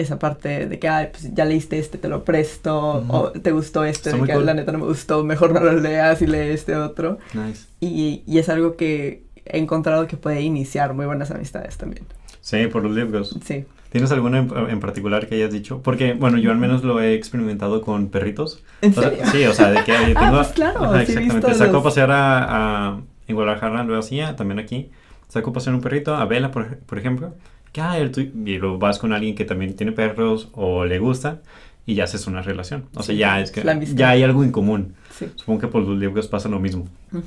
esa parte de que, ay, pues ya leíste este, te lo presto, o te gustó este, Está de que cool. la neta no me gustó, mejor no lo leas y lee este otro. Nice. Y, y es algo que he encontrado que puede iniciar muy buenas amistades también. Sí, por los libros. Sí. ¿Tienes alguna en, en particular que hayas dicho? Porque, bueno, yo al menos lo he experimentado con perritos. ¿En O sea, serio? sí, o sea, de que oye, Ah, tengo... pues claro, Ajá, sí he exactamente. Saco a los- pasear a, a- En Guadalajara lo hacía, también aquí. Saco a pasear un perrito, a Vela, por, por ejemplo. Que, ah, el tuyo- y lo vas con alguien que también tiene perros o le gusta y ya haces una relación. O sea, Sí, ya es que... Ya hay algo en común. Sí. Supongo que por los libros pasa lo mismo. Ujú.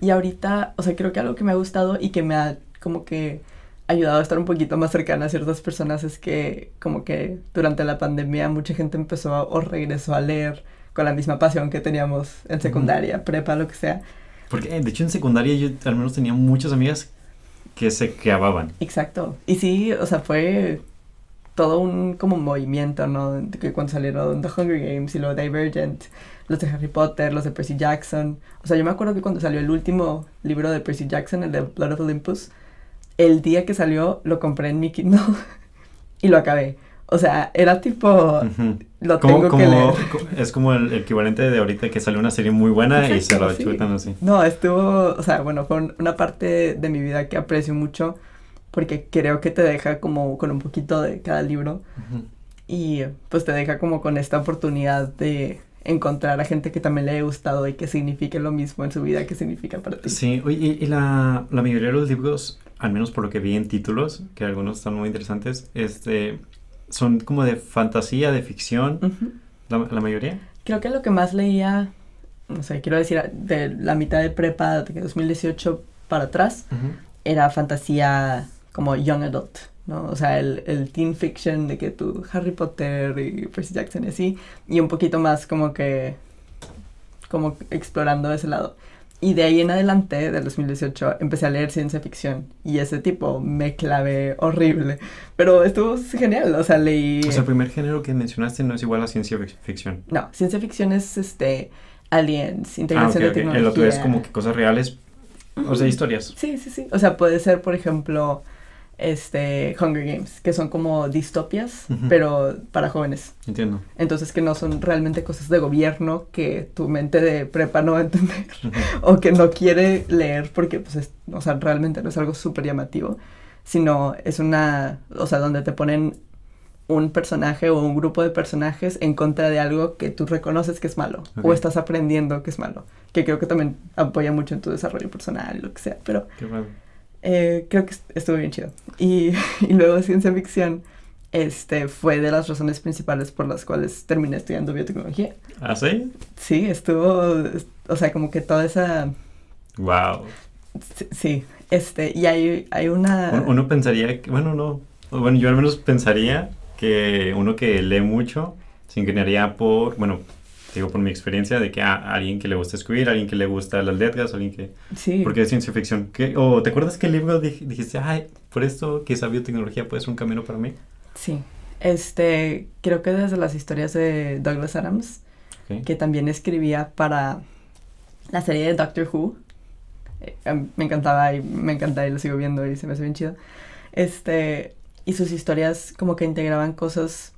Y ahorita, o sea, creo que algo que me ha gustado y que me ha como que ayudado a estar un poquito más cercana a ciertas personas es que como que durante la pandemia mucha gente empezó a- o regresó a leer con la misma pasión que teníamos en secundaria, prepa, lo que sea. Porque, eh, de hecho, en secundaria yo al menos tenía muchas amigas que se clavaban. Exacto. Y sí, o sea, fue todo un como movimiento, ¿no? Que cuando salieron The Hunger Games y luego Divergent, los de Harry Potter, los de Percy Jackson. O sea, yo me acuerdo que cuando salió el último libro de Percy Jackson, el de Blood of Olympus, el día que salió lo compré en mi Kindle y lo acabé. O sea, era tipo, lo tengo como, que leer. es como el equivalente de ahorita que salió una serie muy buena y se la sí. chutan así. No, estuvo, o sea, bueno, fue un- una parte de mi vida que aprecio mucho porque creo que te deja como con un poquito de cada libro y pues te deja como con esta oportunidad de encontrar a gente que también le haya gustado y que signifique lo mismo en su vida que significa para ti. Sí, y, y la, la mayoría de los libros, al menos por lo que vi en títulos, que algunos están muy interesantes, este, son como de fantasía, de ficción, la mayoría. Creo que lo que más leía, no sé, quiero decir, de la mitad de prepa de 2018 para atrás, era fantasía como young adult, ¿no? O sea, el, el teen fiction de que tú, Harry Potter y Percy Jackson y así, y un poquito más como que, como explorando ese lado. Y de ahí en adelante, del 2018, empecé a leer ciencia ficción. Y ese tipo me clavé horrible. Pero estuvo genial, o sea, leí... O sea, el primer género que mencionaste no es igual a ciencia fic- ficción. No, ciencia ficción es, este, aliens, Ah, integración ok, de ok. tecnología. El otro es como que cosas reales, o sea, historias. Sí, sí, sí. O sea, puede ser, por ejemplo, este, Hunger Games, que son como distopias, pero para jóvenes. Entiendo. Entonces, que no son realmente cosas de gobierno que tu mente de prepa no va a entender o que no quiere leer porque, pues, es- o sea, realmente no es algo súper llamativo, sino es una, o sea, donde te ponen un personaje o un grupo de personajes en contra de algo que tú reconoces que es malo o estás aprendiendo que es malo, que creo que también apoya mucho en tu desarrollo personal lo que sea, pero Qué raro. Eh, creo que est- estuvo bien chido. Y, y luego ciencia ficción este, fue de las razones principales por las cuales terminé estudiando biotecnología. ¿Ah, sí? Sí, estuvo, es- o sea, como que toda esa, Wow. sí, este, y hay, hay una... Uno, pensaría que, bueno, no. Bueno, yo al menos pensaría que uno que lee mucho se inclinaría por, bueno, digo por mi experiencia, de que a alguien que le gusta escribir, alguien que le gusta las letras, alguien que... sí, Porque es ciencia ficción. ¿Qué- ¿O te acuerdas qué libro dij- dijiste, ay, por esto que esa biotecnología puede ser un camino para mí? sí. Este, creo que desde las historias de Douglas Adams, que también escribía para la serie de Doctor Who. Eh, em, me encantaba y me encanta y lo sigo viendo y se me hace bien chido. Este, y sus historias como que integraban cosas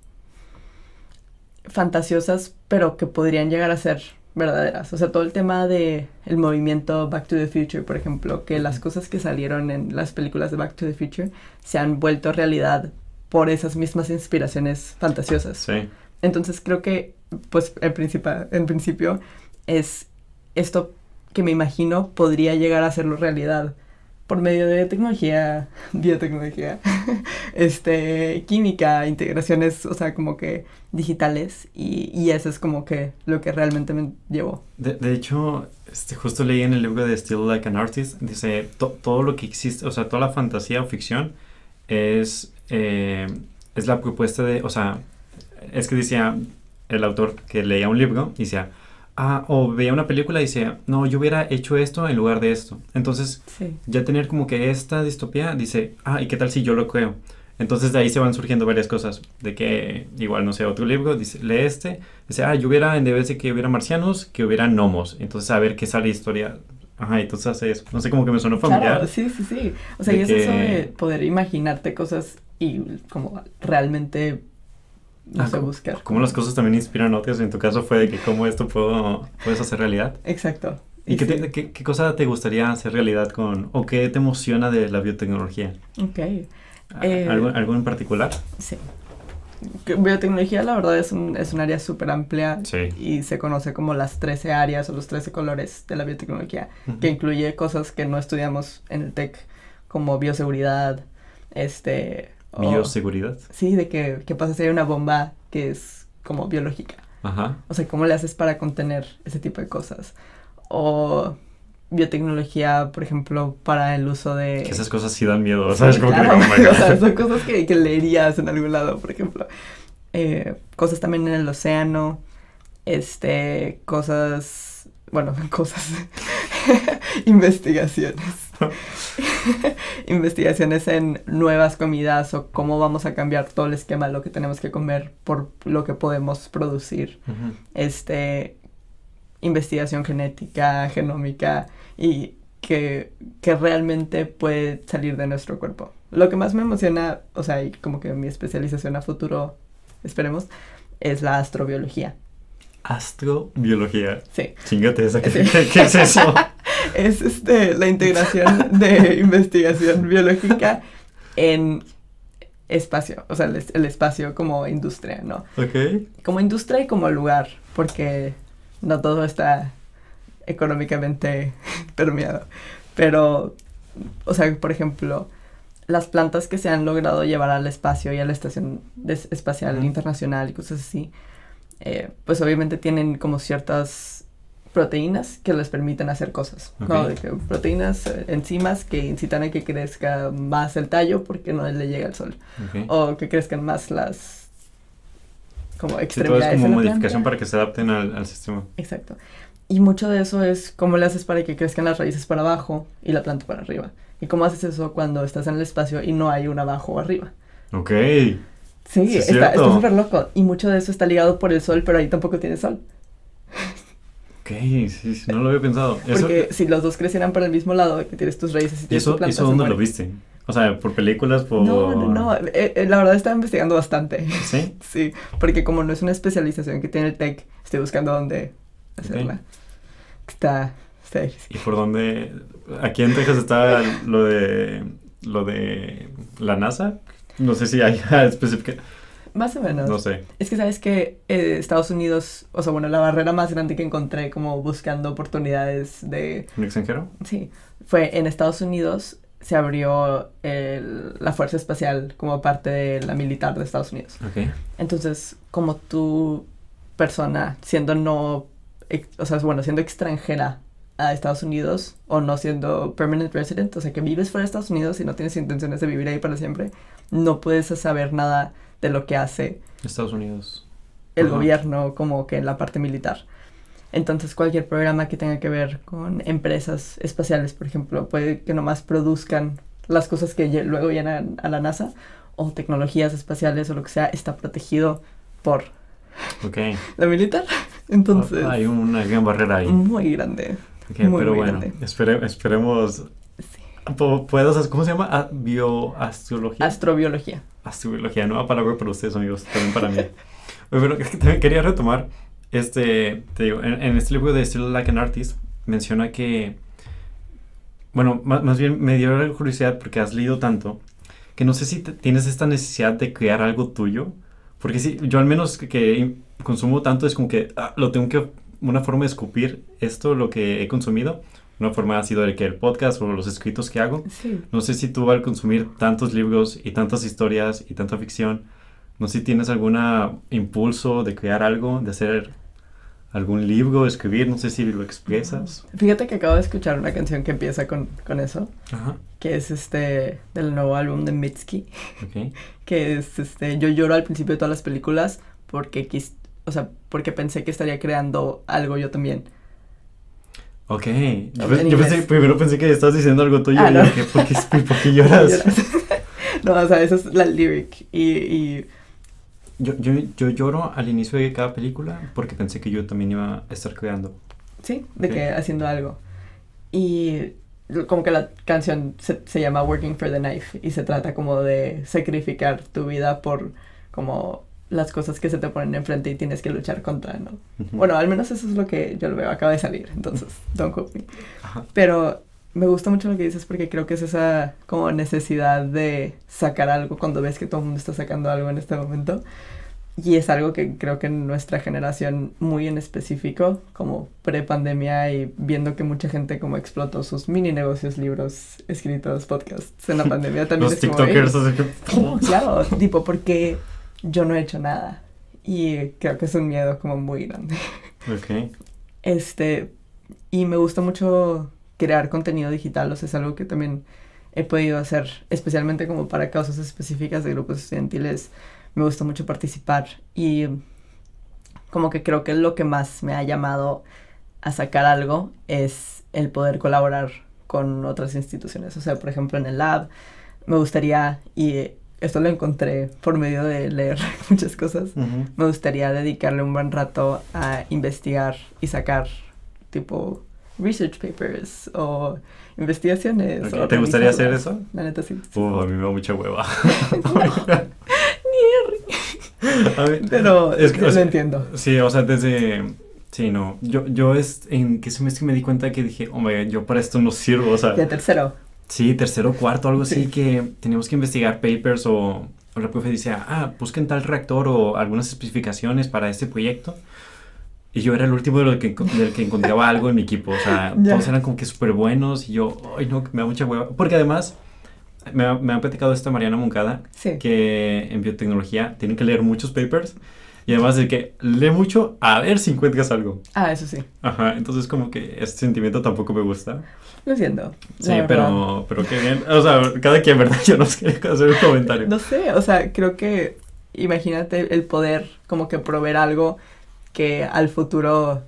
fantasiosas, pero que podrían llegar a ser verdaderas. O sea, todo el tema de el movimiento Back to the Future, por ejemplo, que las cosas que salieron en las películas de Back to the Future se han vuelto realidad por esas mismas inspiraciones fantasiosas. Sí. Entonces creo que, pues, en, principio, en principio es esto que me imagino podría llegar a hacerlo realidad. Por medio de tecnología, biotecnología, este, química, integraciones, o sea, como que digitales, y, y eso es como que lo que realmente me llevó. De, de hecho, este, justo leí en el libro de Still Like an Artist, dice, to- todo lo que existe, o sea, toda la fantasía o ficción es, eh, es la propuesta de, o sea, es que decía el autor que leía un libro y decía, ah, o veía una película y decía, no, yo hubiera hecho esto en lugar de esto. Entonces, Sí. ya tener como que esta distopía, dice, ah, ¿y qué tal si yo lo creo? Entonces de ahí se van surgiendo varias cosas, de que igual, no sé, otro libro, dice, lee este, dice, ah, yo hubiera, en vez de que hubiera marcianos, que hubiera gnomos, entonces a ver qué sale historia, ajá, entonces hace eso, no sé, como que me sonó familiar. Claro, sí, sí, sí. O sea, y es eso que- de poder imaginarte cosas y como realmente, no Ah, sé, como- buscar. Cómo las cosas también inspiran a otros, en tu caso fue de que cómo esto puedo, puedes hacer realidad. Exacto. ¿Y qué, sí. te- qué, qué cosa te gustaría hacer realidad con, o qué te emociona de la biotecnología? Ok, ¿A- Eh, ¿Algo, algo en particular? sí. Biotecnología, la verdad, es un, es un área súper amplia Sí. y se conoce como las 13 áreas o los 13 colores de la biotecnología, Ujú. que incluye cosas que no estudiamos en el TEC, como bioseguridad, este... o- Bioseguridad. Sí, de que, qué pasa si hay una bomba que es como biológica. Ajá. O sea, ¿cómo le haces para contener ese tipo de cosas? O biotecnología, por ejemplo, para el uso de... Que esas cosas sí dan miedo, ¿sabes? Como que, claro. oh my o sea, son cosas que, que leerías en algún lado, por ejemplo. Eh, cosas también en el océano, este, cosas, bueno, cosas, investigaciones. investigaciones en nuevas comidas o cómo vamos a cambiar todo el esquema de lo que tenemos que comer por lo que podemos producir este, investigación genética, genómica y que, que realmente puede salir de nuestro cuerpo. Lo que más me emociona, o sea, y como que mi especialización a futuro, esperemos, es la astrobiología. Astrobiología. Sí, Chingate esa. ¿Qué, Sí. qué- qué es eso? es este, la integración de investigación biológica en espacio, o sea, el, el espacio como industria, ¿no? ok. como industria y como lugar, porque no todo está económicamente permeado. Pero, o sea, por ejemplo, las plantas que se han logrado llevar al espacio y a la estación espacial internacional y cosas así, eh, pues obviamente tienen como ciertas proteínas que les permiten hacer cosas, ¿no? Ok. De que proteínas, eh, enzimas que incitan a que crezca más el tallo porque no le llega el sol o que crezcan más las como Sí, todo es extremidades como modificación planta. para que se adapten al, al sistema. Exacto. Y mucho de eso es cómo le haces para que crezcan las raíces para abajo y la planta para arriba. Y cómo haces eso cuando estás en el espacio y no hay un abajo o arriba. Ok. Sí, está súper loco. Y mucho de eso está ligado por el sol, pero ahí tampoco tiene sol. Sí, sí, no lo había pensado. Eso, Porque si los dos crecieran para el mismo lado, que tienes tus raíces y ¿Y tienes eso, tu planta, eso dónde lo viste? O sea, por películas, por... No, no, no. eh, eh, la verdad estaba investigando bastante. ¿Sí? Sí, porque como no es una especialización que tiene el TEC, estoy buscando dónde hacerla. Está, está difícil. ¿Y por dónde? Aquí en Texas está lo de... Lo de la NASA. No sé si hay específica... Más o menos. No sé. Es que sabes que eh, Estados Unidos, o sea, bueno, la barrera más grande que encontré como buscando oportunidades de... ¿Un extranjero? Sí, fue en Estados Unidos se abrió el- la Fuerza Espacial como parte de la militar de Estados Unidos. Ok. Entonces, como tu persona, siendo no, ex- o sea, bueno, siendo extranjera a Estados Unidos o no siendo permanent resident, o sea, que vives fuera de Estados Unidos y no tienes intenciones de vivir ahí para siempre, no puedes saber nada de lo que hace Estados Unidos. el Ajá. gobierno como que en la parte militar. Entonces cualquier programa que tenga que ver con empresas espaciales, por ejemplo, puede que nomás produzcan las cosas que luego llenan a la NASA o tecnologías espaciales o lo que sea, está protegido por Ok. la militar. Entonces, Hay una gran barrera ahí. muy grande. Ok, muy, pero muy bueno, espere- esperemos... ¿Puedo, ¿Cómo se llama? Ah, Bioastrología. Astrobiología. Astrobiología, nueva palabra para ustedes, amigos, también para mí. Pero es que también quería retomar, este, te digo, en, en este libro de Still Like an Artist, menciona que, bueno, más, más bien me dio la curiosidad porque has leído tanto, que no sé si te- tienes esta necesidad de crear algo tuyo, porque sí, yo al menos que, que consumo tanto es como que ah, lo tengo que, una forma de escupir esto, lo que he consumido, una forma ha sido el que el podcast o los escritos que hago. Sí. No sé si tú al consumir tantos libros y tantas historias y tanta ficción, no sé si tienes algún impulso de crear algo, de hacer algún libro, escribir, no sé si lo expresas. Fíjate que acabo de escuchar una canción que empieza con, con eso, Ajá. que es este del nuevo álbum de Mitski, Ok. que es este yo lloro al principio de todas las películas porque quis, o sea, porque pensé que estaría creando algo yo también. Ok. Yo, yo pensé, primero pensé que estabas diciendo algo tuyo Ah, y no. yo dije, ¿por qué, por qué lloras? no, o sea, esa es la lyric y, y Yo, yo, yo lloro al inicio de cada película porque pensé que yo también iba a estar creando. sí, de que haciendo algo. Y como que la canción se, se llama Working for the Knife y se trata como de sacrificar tu vida por como las cosas que se te ponen enfrente y tienes que luchar contra, ¿no? Bueno, al menos eso es lo que yo lo veo, acaba de salir, entonces, don't quote me. Ajá. Pero me gusta mucho lo que dices porque creo que es esa como necesidad de sacar algo cuando ves que todo el mundo está sacando algo en este momento. Y es algo que creo que en nuestra generación muy en específico, como pre-pandemia y viendo que mucha gente como explotó sus mini negocios, libros, escritos, podcasts en la pandemia también Los es como, "Ey, TikTokers. ¿Cómo? Claro, tipo, porque yo no he hecho nada. Y creo que es un miedo como muy grande. Ok. Este, y me gusta mucho crear contenido digital, o sea, es algo que también he podido hacer, especialmente como para causas específicas de grupos estudiantiles. Me gusta mucho participar y como que creo que lo que más me ha llamado a sacar algo es el poder colaborar con otras instituciones. O sea, por ejemplo, en el lab me gustaría, y esto lo encontré por medio de leer muchas cosas, me gustaría dedicarle un buen rato a investigar y sacar tipo research papers o investigaciones. O ¿te gustaría hacer eso? La neta sí. Uf, a mí me da mucha hueva. A ver, Pero es que, lo sea, entiendo. Sí, o sea, desde... Sí, no. Yo, yo es, en qué semestre me di cuenta que dije, hombre, yo para esto no sirvo, o sea... Ya tercero. Sí, tercero, cuarto, algo así, Sí. que teníamos que investigar papers o, o la profe dice, ah, busquen tal reactor o algunas especificaciones para este proyecto. Y yo era el último del que, del que encontraba algo en mi equipo, o sea, todos eran como que súper buenos y yo, ay no, me da mucha hueva. Porque además, me, me han platicado esta Mariana Moncada, Sí. que en biotecnología tienen que leer muchos papers y además de que lee mucho a ver si encuentras algo. Ah, eso sí. Ajá, entonces como que este sentimiento tampoco me gusta. Lo siento. Sí, pero, pero qué bien. O sea, cada quien, ¿verdad? Yo no sé hacer un comentario. No sé, o sea, creo que imagínate el poder como que proveer algo que al futuro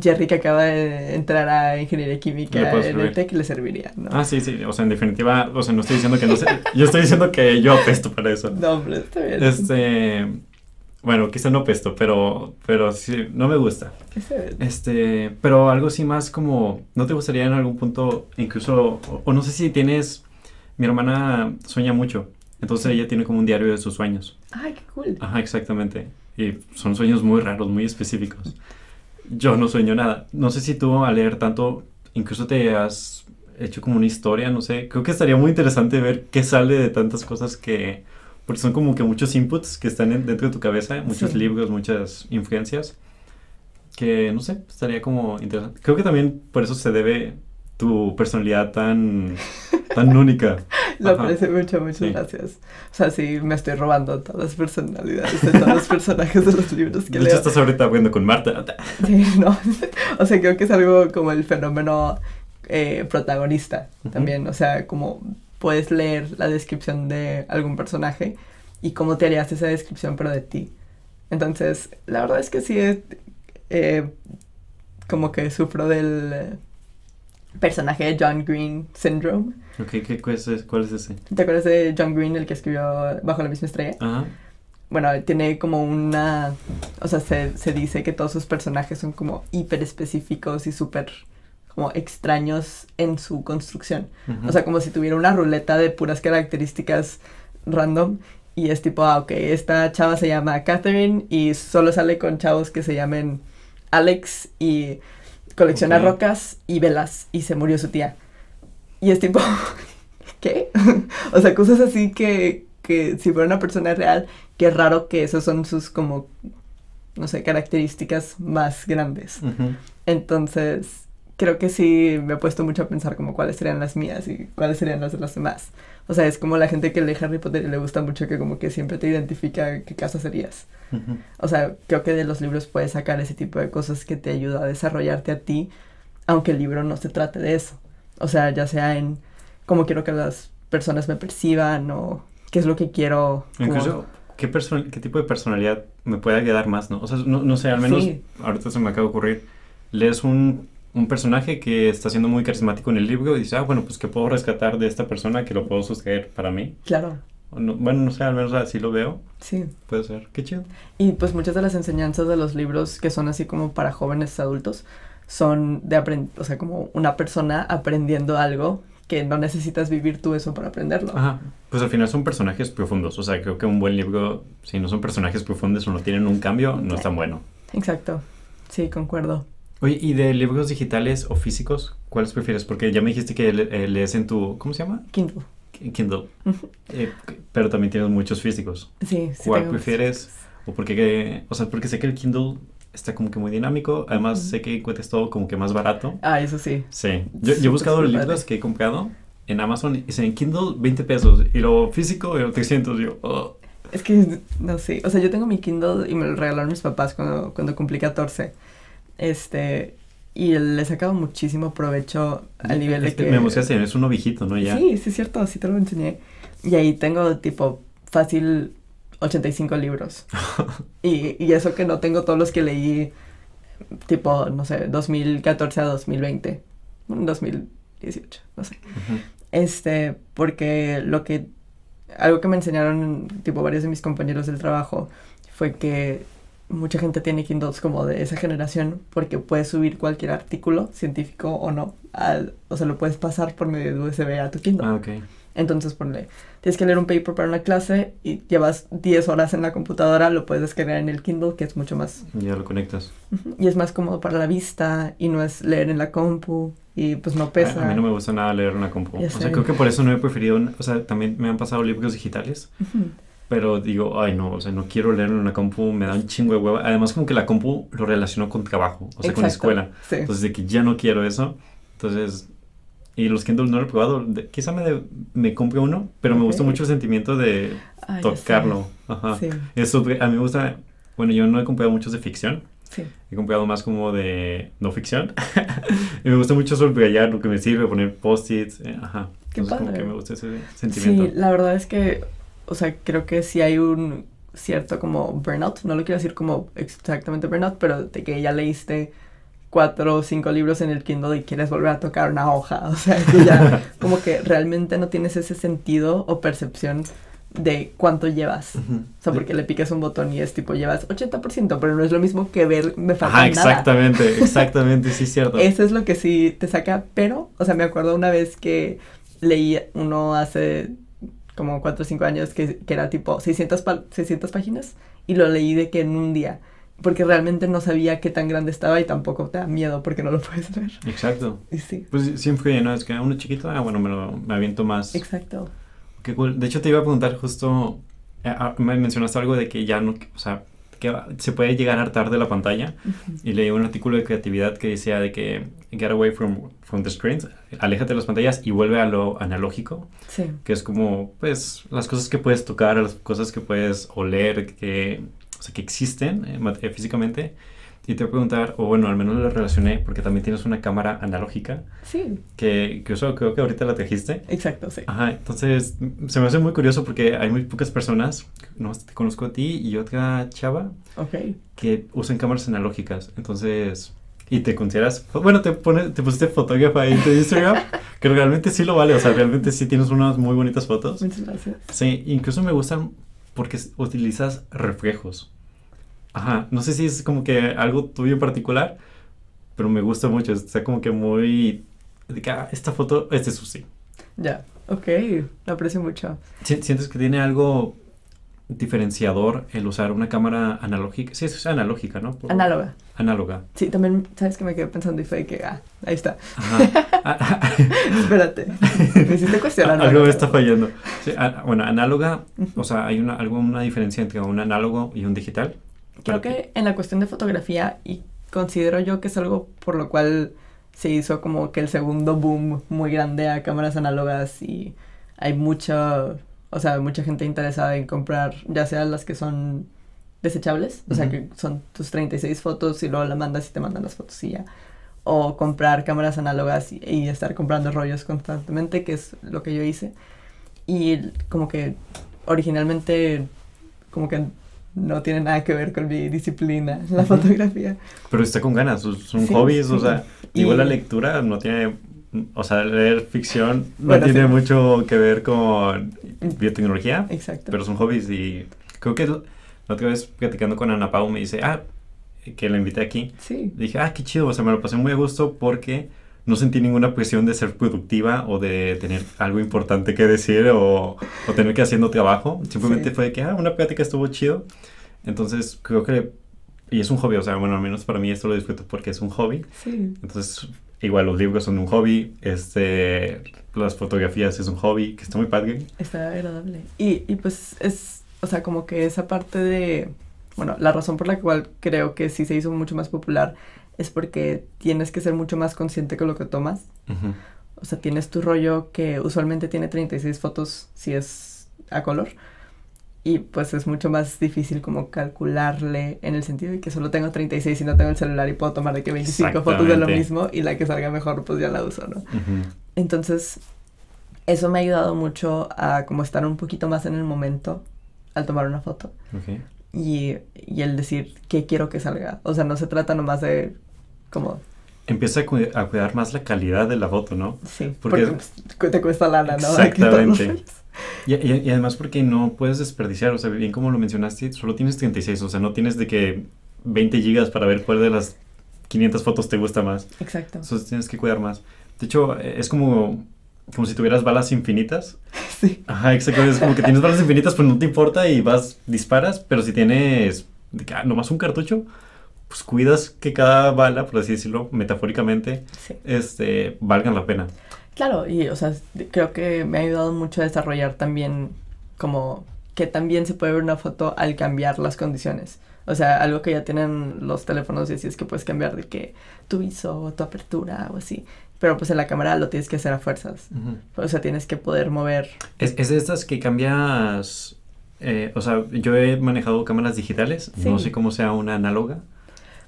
Jerry que acaba de entrar a ingeniería química en el TEC le serviría, ¿no? Ah, sí, sí. O sea, en definitiva, o sea, no estoy diciendo que no sé. Yo estoy diciendo que yo apesto para eso. No, hombre, está bien. Este. Bueno, quizá no apesto, pero, pero sí, no me gusta. Este, pero algo así más como, ¿no te gustaría en algún punto, incluso, o, o no sé si tienes, mi hermana sueña mucho, entonces ella tiene como un diario de sus sueños. Ay, qué cool. Ajá, exactamente. Y son sueños muy raros, muy específicos. Yo no sueño nada. No sé si tú al leer tanto, incluso te has hecho como una historia, no sé. Creo que estaría muy interesante ver qué sale de tantas cosas que... Porque son como que muchos inputs que están en- dentro de tu cabeza, muchos Sí. libros, muchas influencias. Que, no sé, estaría como interesante. Creo que también por eso se debe tu personalidad tan, tan única. Lo aprecio mucho, muchas Sí. gracias. O sea, sí, me estoy robando todas las personalidades de todos los personajes de los libros que De hecho, leo. estás ahorita hablando con Marta. Sí, no. O sea, creo que es algo como el fenómeno eh, protagonista Ujú. también. O sea, como puedes leer la descripción de algún personaje y cómo te harías esa descripción, pero de ti. Entonces, la verdad es que sí, es, eh, como que sufro del eh, personaje de John Green Syndrome. Ok, ¿qué, cuál, es, ¿cuál es ese? ¿Te acuerdas de John Green, el que escribió Bajo la misma estrella? Ajá. Bueno, tiene como una... O sea, se, se dice que todos sus personajes son como hiper específicos y súper como extraños en su construcción. O sea, como si tuviera una ruleta de puras características random. Y es tipo, ah, ok, esta chava se llama Catherine y solo sale con chavos que se llamen Alex y colecciona rocas y velas y se murió su tía. Y es tipo, ¿qué? o sea, cosas así que, que si fuera una persona real, qué raro que esas son sus como, no sé, características más grandes. Entonces, creo que sí me he puesto mucho a pensar como cuáles serían las mías y cuáles serían las de los demás. O sea, es como la gente que lee Harry Potter y le gusta mucho que como que siempre te identifica qué casa serías. O sea, creo que de los libros puedes sacar ese tipo de cosas que te ayuda a desarrollarte a ti, aunque el libro no se trate de eso. O sea, ya sea en cómo quiero que las personas me perciban o qué es lo que quiero. Incluso, ¿qué, ¿qué tipo de personalidad me puede ayudar más, no? O sea, no, no sé, al menos Sí. ahorita se me acaba de ocurrir. Lees un, un personaje que está siendo muy carismático en el libro y dices, ah, bueno, pues ¿qué puedo rescatar de esta persona que lo puedo suceder para mí? Claro, no- bueno, no sé, al menos así lo veo. sí. Puede ser. Qué chido. Y pues muchas de las enseñanzas de los libros que son así como para jóvenes adultos son de aprender, o sea, como una persona aprendiendo algo que no necesitas vivir tú eso para aprenderlo. Ajá. Pues al final son personajes profundos. O sea, creo que un buen libro, si no son personajes profundos o no tienen un cambio, no es tan bueno. Exacto. Sí, concuerdo. Oye, ¿y de libros digitales o físicos, cuáles prefieres? Porque ya me dijiste que le- eh, lees en tu, ¿cómo se llama? Kindle. Kindle. Eh, pero también tienes muchos físicos. Sí, sí. ¿Cuál prefieres? O porque, o sea, porque sé que el Kindle está como que muy dinámico. Además, sé que encuentras todo como que más barato. Ah, eso sí. Sí. Yo, yo he buscado súper libros padre. que he comprado en Amazon y dicen Kindle 20 pesos y lo físico y lo 300. Y yo, oh. Es que, no sé, o sea, yo tengo mi Kindle y me lo regalaron mis papás cuando, cuando cumplí 14. Este, y le he sacado muchísimo provecho al nivel de Este que... Me emocionaste, es uno viejito, ¿no? Ya. Sí, sí es cierto, sí te lo enseñé. Y ahí tengo tipo fácil 85 libros. y, y eso que no tengo todos los que leí tipo, no sé, 2014 a 2020. Bueno, 2018, no sé. Este, porque lo que, algo que me enseñaron, tipo, varios de mis compañeros del trabajo, fue que mucha gente tiene Kindles como de esa generación, porque puedes subir cualquier artículo, científico o no, al, o sea, lo puedes pasar por medio de USB a tu Kindle. Ah, ok. Entonces, ponle, tienes que leer un paper para una clase y llevas 10 horas en la computadora, lo puedes descargar en el Kindle, que es mucho más, Ya lo conectas. y es más cómodo para la vista, y no es leer en la compu, y pues no pesa. A, a mí no me gusta nada leer una compu. Ya O sea, sé. creo que por eso no he preferido, o sea, también me han pasado libros digitales, Ujú. Pero digo, ay no, o sea, no quiero leer en una compu, me da un chingo de hueva. Además, como que la compu lo relaciono con trabajo, o sea, con Exacto, escuela. Sí. Entonces, de que ya no quiero eso. Entonces, y los Kindle no lo he probado. De- quizá me, de- me compre uno, pero me gusta Ok. mucho el sentimiento de Ay, tocarlo. Ajá. Sí, Eso, a mí me gusta, bueno, yo no he comprado muchos de ficción. sí. He comprado más como de no ficción. y me gusta mucho subrayar lo que me sirve, poner post-its. eh, ajá. Qué Entonces, como padre. que me gusta ese sentimiento. Sí, la verdad es que, o sea, creo que sí hay un cierto como burnout, no lo quiero decir como exactamente burnout, pero de que ya leíste cuatro o cinco libros en el Kindle y quieres volver a tocar una hoja, o sea, que ya como que realmente no tienes ese sentido o percepción de cuánto llevas. O sea, porque le picas un botón y es tipo, llevas 80%, pero no es lo mismo que ver, me falta nada. exactamente, exactamente, sí es cierto. Eso es lo que sí te saca, pero, o sea, me acuerdo una vez que leí uno hace como 4 o 5 años que, que era tipo 600, pa- 600 páginas y lo leí de que en un día, porque realmente no sabía qué tan grande estaba y tampoco te da miedo porque no lo puedes ver. Exacto. Y sí, Pues siempre, ¿no? Es que uno chiquito, ah, bueno, me, lo, me aviento más. exacto. Qué cool. De hecho, te iba a preguntar justo, eh, ah, me mencionaste algo de que ya no, o sea, que se puede llegar a hartar de la pantalla. Y leí un artículo de creatividad que decía de que get away from, from the screens, aléjate de las pantallas y vuelve a lo analógico, Sí, que es como, pues, las cosas que puedes tocar, las cosas que puedes oler, que, o sea, que existen eh, eh, físicamente. Y te voy a preguntar, o bueno, al menos lo relacioné, porque también tienes una cámara analógica, sí, que, que creo que ahorita la trajiste. exacto, sí. Ajá, entonces se me hace muy curioso porque hay muy pocas personas, no te conozco a ti y otra chava, que usan cámaras analógicas. Entonces, y te consideras, bueno, te, pone, te pusiste fotógrafa ahí en tu Instagram, que realmente sí lo vale, o sea, realmente sí tienes unas muy bonitas fotos. Muchas gracias. Sí, incluso me gustan porque utilizas reflejos. Ajá, no sé si es como que algo tuyo en particular, pero me gusta mucho, está como que muy... ah, esta foto es de Susi. Ya, ok, lo aprecio mucho. Si- ¿Sientes que tiene algo diferenciador el usar una cámara analógica? Sí, es analógica, ¿no? Por- Análoga. Análoga. Sí, también, ¿sabes que me quedé pensando y fue que, ah, ahí está. Ajá. Espérate, me hiciste cuestionar. Algo me está fallando. Sí, a- bueno, análoga, o sea, hay una, alguna diferencia entre un análogo y un digital. Creo ti. que en la cuestión de fotografía, y considero yo que es algo por lo cual se hizo como que el segundo boom muy grande a cámaras análogas y hay mucha, o sea, mucha gente interesada en comprar, ya sea las que son desechables, o sea, que son tus 36 fotos y luego la mandas y te mandan las fotos y ya. O comprar cámaras análogas y, y estar comprando rollos constantemente, que es lo que yo hice. Y como que originalmente, como que no tiene nada que ver con mi disciplina, la fotografía. Pero está con ganas, son Sí, hobbies, o sea, Y- igual la lectura no tiene, o sea, leer ficción no Bueno, tiene sí. mucho que ver con biotecnología, Exacto. pero son hobbies y creo que la otra vez platicando con Ana Pau me dice, ah, que la invité aquí, Sí, dije, ah, qué chido, o sea, me lo pasé muy a gusto porque no sentí ninguna presión de ser productiva o de tener algo importante que decir o, o tener que haciendo trabajo. Simplemente Sí. fue de que, ah, una plática estuvo chido. Entonces, creo que, y es un hobby, o sea, bueno, al menos para mí esto lo disfruto porque es un hobby. sí. Entonces, igual los libros son un hobby, este, las fotografías es un hobby, que está muy padre. Está agradable. Y, y pues es, o sea, como que esa parte de, bueno, la razón por la cual creo que sí se hizo mucho más popular es porque tienes que ser mucho más consciente con lo que tomas. O sea, tienes tu rollo que usualmente tiene 36 fotos si es a color. Y pues es mucho más difícil como calcularle en el sentido de que solo tengo 36 y no tengo el celular y puedo tomar de que 25 fotos de lo mismo y la que salga mejor pues ya la uso, ¿no? Entonces, eso me ha ayudado mucho a como estar un poquito más en el momento al tomar una foto y, y el decir qué quiero que salga. O sea, no se trata nomás de como, Empieza a, cu- a cuidar más la calidad de la foto, ¿no? sí, Porque- porque, pues, te cuesta lana, ¿no? Exactamente. Y, y- y además porque no puedes desperdiciar, o sea, bien como lo mencionaste, solo tienes 36, o sea, no tienes de que 20 gigas para ver cuál de las 500 fotos te gusta más. Exacto. Entonces tienes que cuidar más. De hecho, eh, es como, como si tuvieras balas infinitas. Sí, Ajá, exacto. Es como que tienes balas infinitas, pues no te importa y vas, disparas, pero si tienes de que, ah, nomás un cartucho, pues cuidas que cada bala, por así decirlo, metafóricamente, sí. este, valgan la pena. Claro, y o sea, creo que me ha ayudado mucho a desarrollar también como que también se puede ver una foto al cambiar las condiciones. O sea, algo que ya tienen los teléfonos y así es que puedes cambiar de que tu ISO, tu apertura o así. Pero pues en la cámara lo tienes que hacer a fuerzas. O sea, tienes que poder mover. Es, es de estas que cambias, eh, o sea, yo he manejado cámaras digitales, no Sí. sé cómo sea una análoga.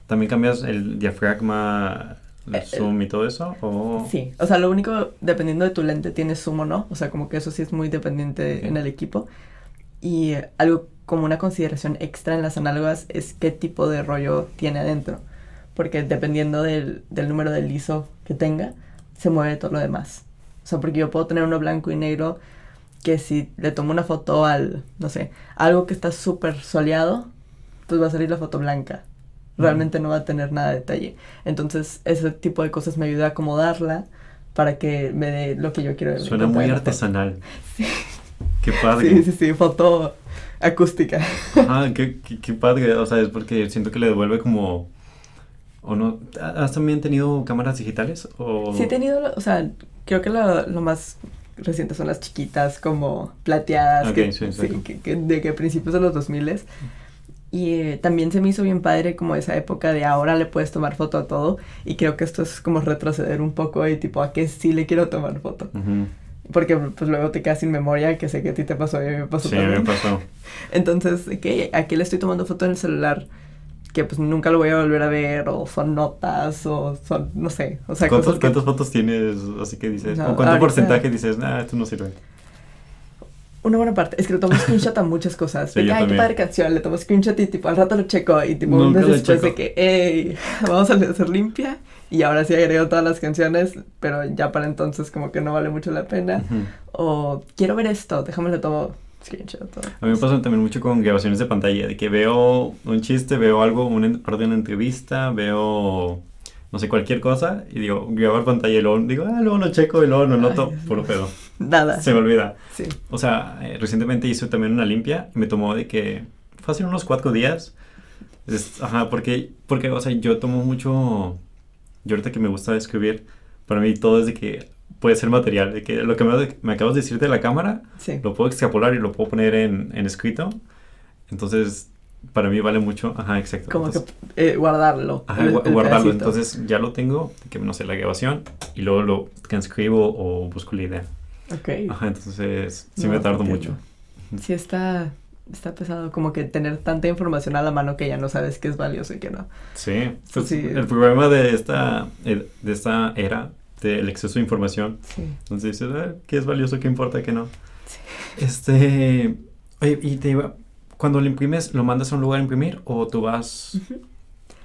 ¿También cambias el diafragma, el Eh, zoom y todo eso? O... Sí, o sea, lo único, dependiendo de tu lente, tienes zoom o no. O sea, como que eso sí es muy dependiente Ok. en el equipo. Y eh, algo como una consideración extra en las análogas es qué tipo de rollo tiene adentro. Porque dependiendo del, del número del ISO que tenga, se mueve todo lo demás. O sea, porque yo puedo tener uno blanco y negro que si le tomo una foto al, no sé, algo que está súper soleado, pues va a salir la foto blanca. Realmente no va a tener nada de detalle. Entonces, ese tipo de cosas me ayuda a acomodarla para que me dé lo que yo quiero. Suena muy artesanal. Qué padre. Sí, sí, sí, foto acústica. Ajá, qué, qué, qué padre. O sea, es porque siento que le devuelve como... ¿O no? ¿Has también tenido cámaras digitales? O... Sí he tenido, o sea, creo que lo, lo más reciente son las chiquitas como plateadas, Ok, que, sí, sí, exacto. que, que- de que principios de los 2000 Y eh, también se me hizo bien padre como esa época de ahora le puedes tomar foto a todo y creo que esto es como retroceder un poco y tipo a que sí le quiero tomar foto. Ujú. Porque pues luego te quedas sin memoria, que sé que a ti te pasó a mí me pasó Sí, me también. pasó. Entonces, que aquí le estoy tomando foto en el celular que pues nunca lo voy a volver a ver o son notas o son, no sé, o sea, ¿Cuántos- cosas que... ¿Cuántas fotos tienes? Así que dices. No, ¿O cuánto ahorita- porcentaje dices, nah, esto no sirve? Una buena parte, es que le tomo screenshot a muchas cosas. Sí, de que, ay, qué padre canción, le tomo screenshot y tipo al rato lo checo y tipo un mes después de que, hey, vamos a hacer limpia y ahora sí agrego todas las canciones, pero ya para entonces como que no vale mucho la pena. O quiero ver esto, déjame le tomo screenshot. A mí me pasa también mucho con grabaciones de pantalla, de que veo un chiste, veo algo, una, parte de una entrevista, veo, no sé, cualquier cosa, y digo, grabar pantalla y luego digo, ah, luego lo checo y luego lo noto, Ay, puro pedo. Nada. Se me olvida. Sí. O sea, eh, recientemente hice también una limpia y me tomó de que, fácil unos cuatro días. Es- ajá, porque, porque, o sea, yo tomo mucho, yo ahorita que me gusta escribir, para mí todo es de que puede ser material, de que lo que me, me acabas de decir de la cámara, Sí. lo puedo extrapolar y lo puedo poner en, en escrito. Entonces, para mí vale mucho. Ajá, exacto. Como Entonces- que eh, guardarlo. Ajá, el- el guardarlo. pedacito. Entonces ya lo tengo, que no sé, la grabación, y luego lo transcribo o busco la idea. Ok. Ajá, entonces sí No, me tardo entiendo. mucho. Sí, está, está pesado como que tener tanta información a la mano que ya no sabes qué es valioso y qué no. Sí, pues, Sí. el problema de esta, eh, de esta era del exceso de información. Sí. Entonces dices, "Ah, ¿qué es valioso? ¿Qué importa? ¿Qué no? Sí. Este, oye, y te iba, cuando lo imprimes, ¿lo mandas a un lugar a imprimir o tú vas,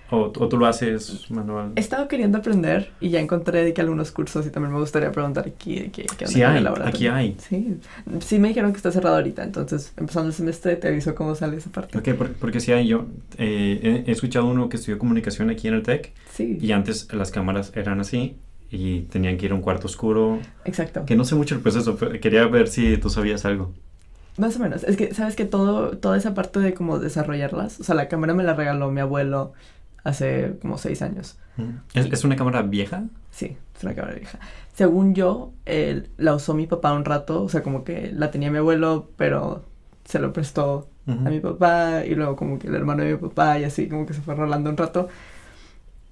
o, o tú lo haces manual? He estado queriendo aprender y ya encontré de que algunos cursos y también me gustaría preguntar aquí de qué, Sí hay, laboratorio. aquí hay. Sí, sí me dijeron que está cerrado ahorita, entonces empezando el semestre te aviso cómo sale esa parte. Ok, por- porque sí hay, yo eh, he, he escuchado uno que estudió comunicación aquí en el TEC Sí, y antes las cámaras eran así y tenían que ir a un cuarto oscuro, exacto. que no sé mucho el proceso, pero quería ver si tú sabías algo. Más o menos. Es que, ¿sabes que todo, toda esa parte de como desarrollarlas? O sea, la cámara me la regaló mi abuelo hace como seis años. ¿Es, es una cámara vieja? Sí, es una cámara vieja. Según yo, la usó mi papá un rato, o sea, como que la tenía mi abuelo, pero se lo prestó a mi papá y luego como que el hermano de mi papá y así como que se fue rolando un rato.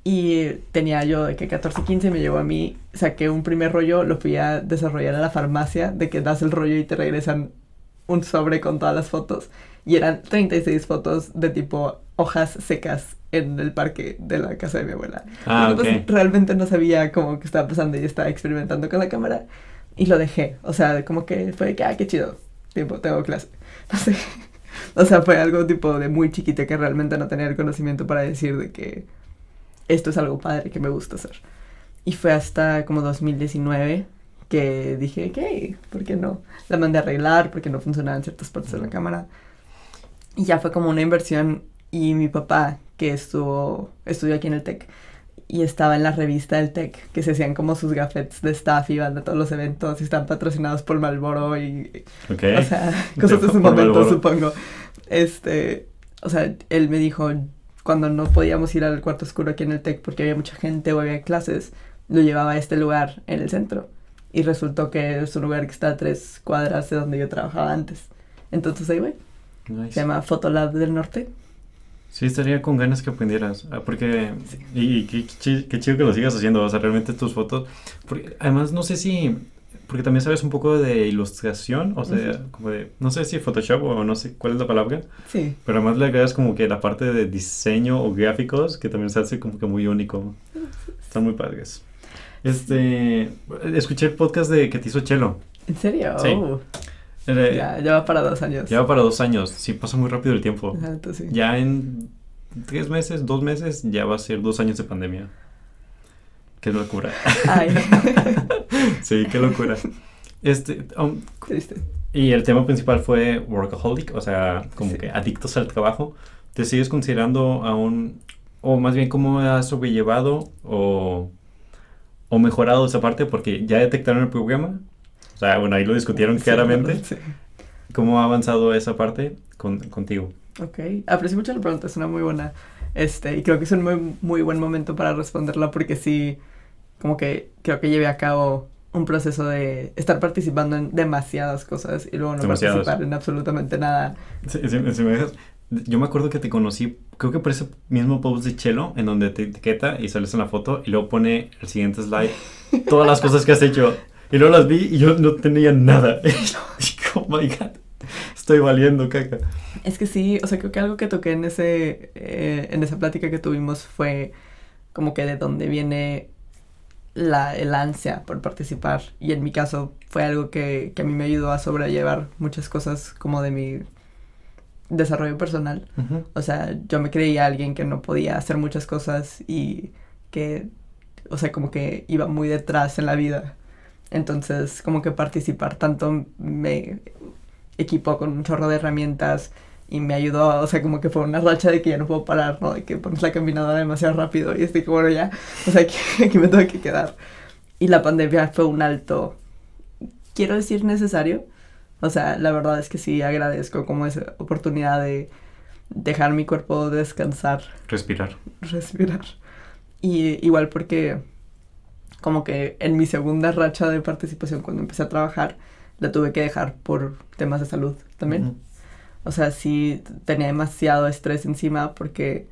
Y tenía yo de que 14, 15 me llegó a mí, saqué un primer rollo, lo fui a desarrollar a la farmacia, de que das el rollo y te regresan un sobre con todas las fotos. Y eran 36 fotos de tipo hojas secas en el parque de la casa de mi abuela. Ah, Y, pues, ok. realmente no sabía cómo que estaba pasando y estaba experimentando con la cámara. Y lo dejé. O sea, como que fue que, ah, qué chido. Tipo, tengo clase. No sé. O sea, fue algo tipo de muy chiquita que realmente no tenía el conocimiento para decir de que esto es algo padre que me gusta hacer. Y fue hasta como 2019 que dije, ok, ¿por qué no? La mandé a arreglar porque no funcionaban ciertas partes de la cámara. Y ya fue como una inversión. Y mi papá, que estuvo, estudió aquí en el TEC, y estaba en la revista del TEC, que se hacían como sus gafetes de staff, iban a todos los eventos y están patrocinados por Malboro y, Ok. o sea, cosas de su momento, Marlboro. supongo. Este, o sea, él me dijo, cuando no podíamos ir al cuarto oscuro aquí en el TEC porque había mucha gente o había clases, lo llevaba a este lugar en el centro. Y resultó que es un lugar que está a tres cuadras de donde yo trabajaba antes. Entonces ahí voy. Nice. Se llama Photolab del Norte. Sí, estaría con ganas que aprendieras. ah, Porque. Y, y qué, chi- qué chido que lo sigas haciendo. O sea, realmente tus fotos. Porque además, no sé si. Porque también sabes un poco de ilustración. O sea, Ujú. como de. No sé si Photoshop o no sé cuál es la palabra. Sí. Pero además le agregas como que la parte de diseño o gráficos. Que también se hace como que muy único. Están muy padres. Este. Escuché el podcast de que te hizo Chelo. ¿En serio? Sí. Eh, ya, ya va para dos años. Ya va para dos años. Sí, pasa muy rápido el tiempo. Entonces sí. Ya en tres meses, dos meses, ya va a ser dos años de pandemia. Qué locura. Ay, sí, qué locura. Este, um, triste. y el tema principal fue workaholic, o sea, como Sí. que adictos al trabajo. ¿Te sigues considerando aún, o más bien cómo has sobrellevado o, o mejorado esa parte? Porque ya detectaron el programa. O sea, bueno, ahí lo discutieron Sí, claramente. Sí. ¿Cómo ha avanzado esa parte con, contigo? Ok, aprecio mucho la pregunta, es una muy buena, este, y creo que es un muy, muy buen momento para responderla porque sí, como que creo que llevé a cabo un proceso de estar participando en demasiadas cosas y luego no Demasiadas. participar en absolutamente nada. Si me dejas, yo me acuerdo que te conocí, creo que por ese mismo post de Chelo, en donde te etiqueta y sales en la foto y luego pone el siguiente slide, todas las cosas que has hecho. Y luego las vi y yo no tenía nada. Y yo, oh my god, estoy valiendo caca. Es que sí, o sea, creo que algo que toqué en ese, eh, en esa plática que tuvimos fue como que de dónde viene la, el ansia por participar. Y en mi caso fue algo que, que a mí me ayudó a sobrellevar muchas cosas como de mi desarrollo personal. O sea, yo me creía alguien que no podía hacer muchas cosas y que, o sea, como que iba muy detrás en la vida. Entonces, como que participar tanto me equipó con un chorro de herramientas y me ayudó, o sea, como que fue una racha de que ya no puedo parar, ¿no? De que pones la caminadora demasiado rápido y estoy como, bueno, ya, o sea, aquí, aquí me tengo que quedar. Y la pandemia fue un alto, quiero decir necesario, o sea, la verdad es que sí agradezco como esa oportunidad de dejar mi cuerpo descansar, Respirar. respirar. Y igual porque como que en mi segunda racha de participación cuando empecé a trabajar, la tuve que dejar por temas de salud también. O sea, sí tenía demasiado estrés encima porque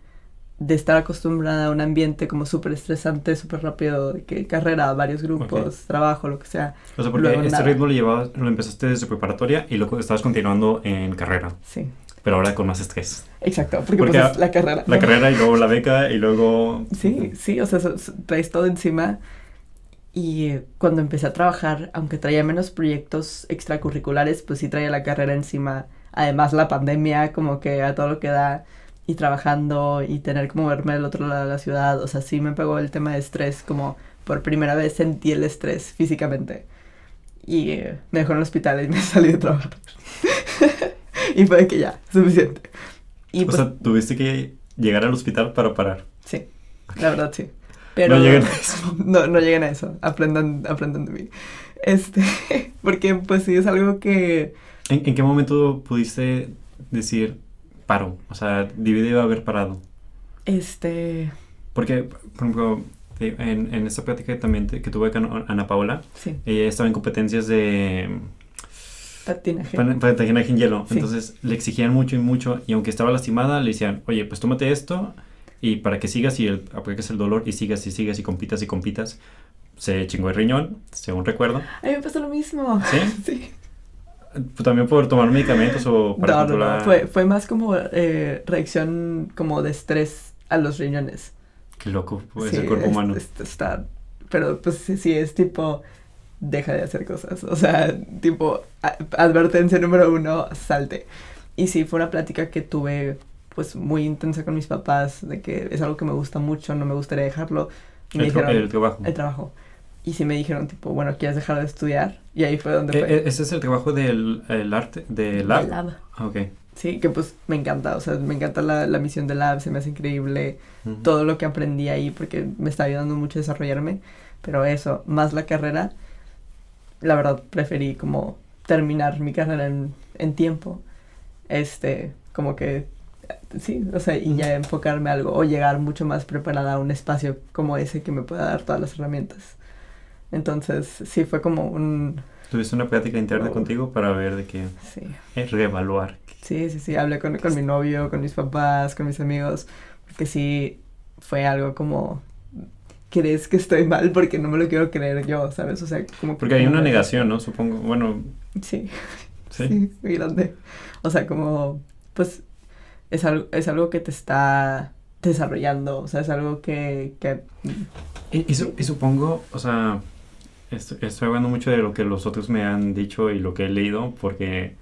de estar acostumbrada a un ambiente como súper estresante, súper rápido, de que carrera, varios grupos, trabajo, lo que sea. O sea, porque este ritmo lo llevabas, lo empezaste desde preparatoria y luego estabas continuando en carrera. Sí. Pero ahora con más estrés. Exacto, porque, pues, la carrera. La carrera y luego la beca y luego... Sí, sí, o sea, traes todo encima. Y cuando empecé a trabajar, aunque traía menos proyectos extracurriculares, pues sí traía la carrera encima. Además, la pandemia, como que a todo lo que da y trabajando y tener como verme del otro lado de la ciudad, o sea, sí me pegó el tema de estrés, como por primera vez sentí el estrés físicamente. Y eh, me dejó en el hospital y me salí de trabajar. y fue que ya, suficiente. Y o pues sea, tuviste que llegar al hospital para parar. Sí, la verdad sí. Pero no lleguen a eso. No, no lleguen a eso. Aprendan, aprendan de mí. Este, porque pues sí es algo que... ¿En, ¿En, qué momento pudiste decir, paro. O sea, debe haber parado. Este... Porque, por ejemplo, en, en esta plática también que tuve con Ana Paola, sí. ella estaba en competencias de... Patinaje. Patinaje en hielo. Entonces le exigían mucho y mucho. Y aunque estaba lastimada, le decían, oye, pues tómate esto y para que sigas y el, apliques el dolor y sigas y sigas y compitas y compitas. Se chingó el riñón, según recuerdo. A mí me pasó lo mismo. ¿Sí? sí. ¿También por tomar medicamentos o para no, controlar? No, Fue, fue más como eh, reacción como de estrés a los riñones. Qué loco, pues, el cuerpo humano. está, pero pues sí, es tipo, deja de hacer cosas. O sea, tipo, advertencia número uno, salte. Y sí, fue una plática que tuve pues muy intensa con mis papás, de que es algo que me gusta mucho, no me gustaría dejarlo. Y el, el trabajo. El trabajo. Y sí me dijeron, tipo, bueno, ¿quieres dejar de estudiar? Y ahí fue donde fue. Eh, ¿Ese es el trabajo del el arte, del lab? lab. Ah, ok. Sí, que pues me encanta, o sea, me encanta la, la misión del lab, se me hace increíble todo lo que aprendí ahí porque me está ayudando mucho a desarrollarme. Pero eso, más la carrera, la verdad preferí como terminar mi carrera en, en tiempo. Este, como que sí, o sea, y ya enfocarme a algo o llegar mucho más preparada a un espacio como ese que me pueda dar todas las herramientas. Entonces, sí, fue como un... ¿Tuviste una plática interna contigo para ver de qué? Sí. reevaluar. Sí, sí, sí, hablé con, con mi novio, con mis papás, con mis amigos, porque sí, fue algo como crees que estoy mal porque no me lo quiero creer yo, ¿sabes? O sea, como... Porque hay una negación, ¿no? Supongo, bueno... Sí. Sí. sí, muy grande. O sea, como, pues, es algo, es algo que te está desarrollando, o sea, es algo que... que... Y, y, supongo, o sea, estoy, hablando mucho de lo que los otros me han dicho y lo que he leído porque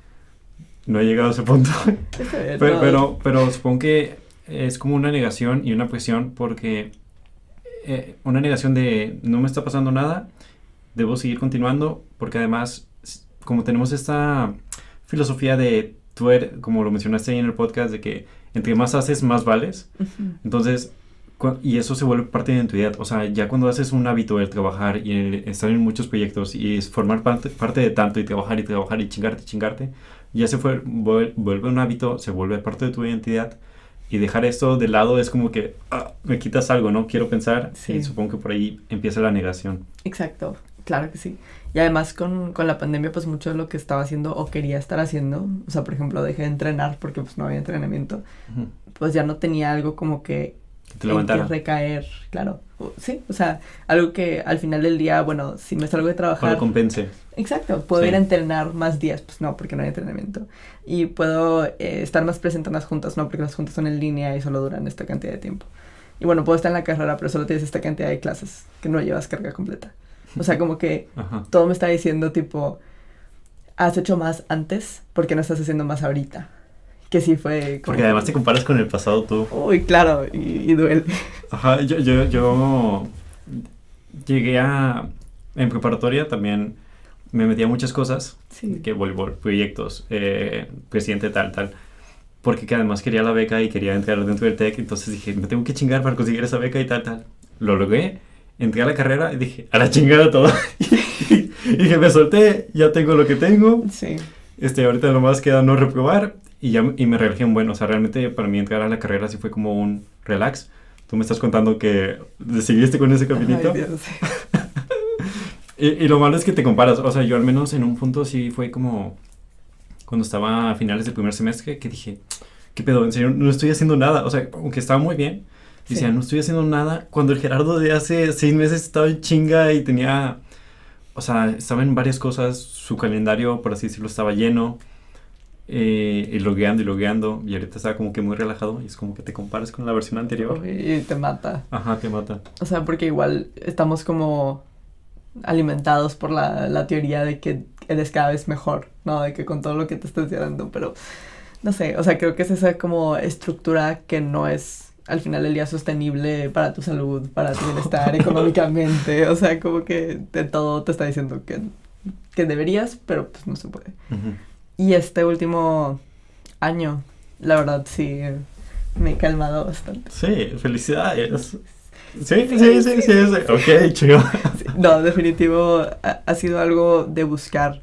no he llegado a ese punto. pero, pero, pero, supongo que es como una negación y una presión porque eh, una negación de no me está pasando nada, debo seguir continuando porque además como tenemos esta filosofía de tú eres, como lo mencionaste ahí en el podcast, de que entre más haces, más vales. Entonces, y eso se vuelve parte de tu identidad. O sea, ya cuando haces un hábito el trabajar y el estar en muchos proyectos y es formar parte, parte de tanto y trabajar y trabajar y chingarte, chingarte, ya se fue, vuelve un hábito, se vuelve parte de tu identidad. Y dejar esto de lado es como que ah, me quitas algo, ¿no? Quiero pensar. Sí. Y supongo que por ahí empieza la negación. Exacto, claro que sí. Y además con, con, la pandemia, pues mucho de lo que estaba haciendo o quería estar haciendo, o sea, por ejemplo, dejé de entrenar porque pues no había entrenamiento, pues ya no tenía algo como que, te que recaer, claro. Sí, o sea, algo que al final del día, bueno, si me salgo de trabajar... Compense. Exacto, puedo ir a entrenar más días, pues no, porque no hay entrenamiento. Y puedo eh, estar más presente en las juntas, no, porque las juntas son en línea y solo duran esta cantidad de tiempo. Y bueno, puedo estar en la carrera, pero solo tienes esta cantidad de clases que no llevas carga completa. O sea, como que todo me está diciendo tipo, has hecho más antes, porque no estás haciendo más ahorita? Que sí fue... porque además te comparas con el pasado tú. Uy, claro, y, duele. Ajá, yo, yo, yo llegué a... En preparatoria también me metía muchas cosas. Sí. Que voleibol, proyectos, eh, presidente tal, tal. Porque que además quería la beca y quería entrar dentro del TEC. Entonces dije, me tengo que chingar para conseguir esa beca y tal, tal. Lo logré entré a la carrera y dije, a la chingada todo. y dije, me solté, ya tengo lo que tengo. Sí. Este, ahorita nomás queda no reprobar y ya y me relajé un buen. O sea, realmente para mí entrar a la carrera sí fue como un relax. Tú me estás contando que seguiste con ese caminito. y, y, lo malo es que te comparas. O sea, yo al menos en un punto sí fue como, cuando estaba a finales del primer semestre, que dije, ¿qué pedo? En serio, no estoy haciendo nada. O sea, aunque estaba muy bien, decía, Sí. no estoy haciendo nada. Cuando el Gerardo de hace seis meses estaba en chinga y tenía, o sea, estaba en varias cosas, su calendario, por así decirlo, estaba lleno. Eh, y logueando y logueando, y ahorita estaba como que muy relajado, y es como que te comparas con la versión anterior. Y te mata. Ajá, te mata. O sea, porque igual estamos como alimentados por la, la teoría de que eres cada vez mejor, ¿no? De que con todo lo que te estás dando, pero no sé, o sea, creo que es esa como estructura que no es al final del día sostenible para tu salud, para tu bienestar económicamente, o sea, como que de todo te está diciendo que, que deberías, pero pues no se puede. Ujú. Y este último año, la verdad sí, me he calmado bastante. Sí, felicidades. Sí, sí, sí, sí, sí. Ok, chido. No, definitivo ha, sido algo de buscar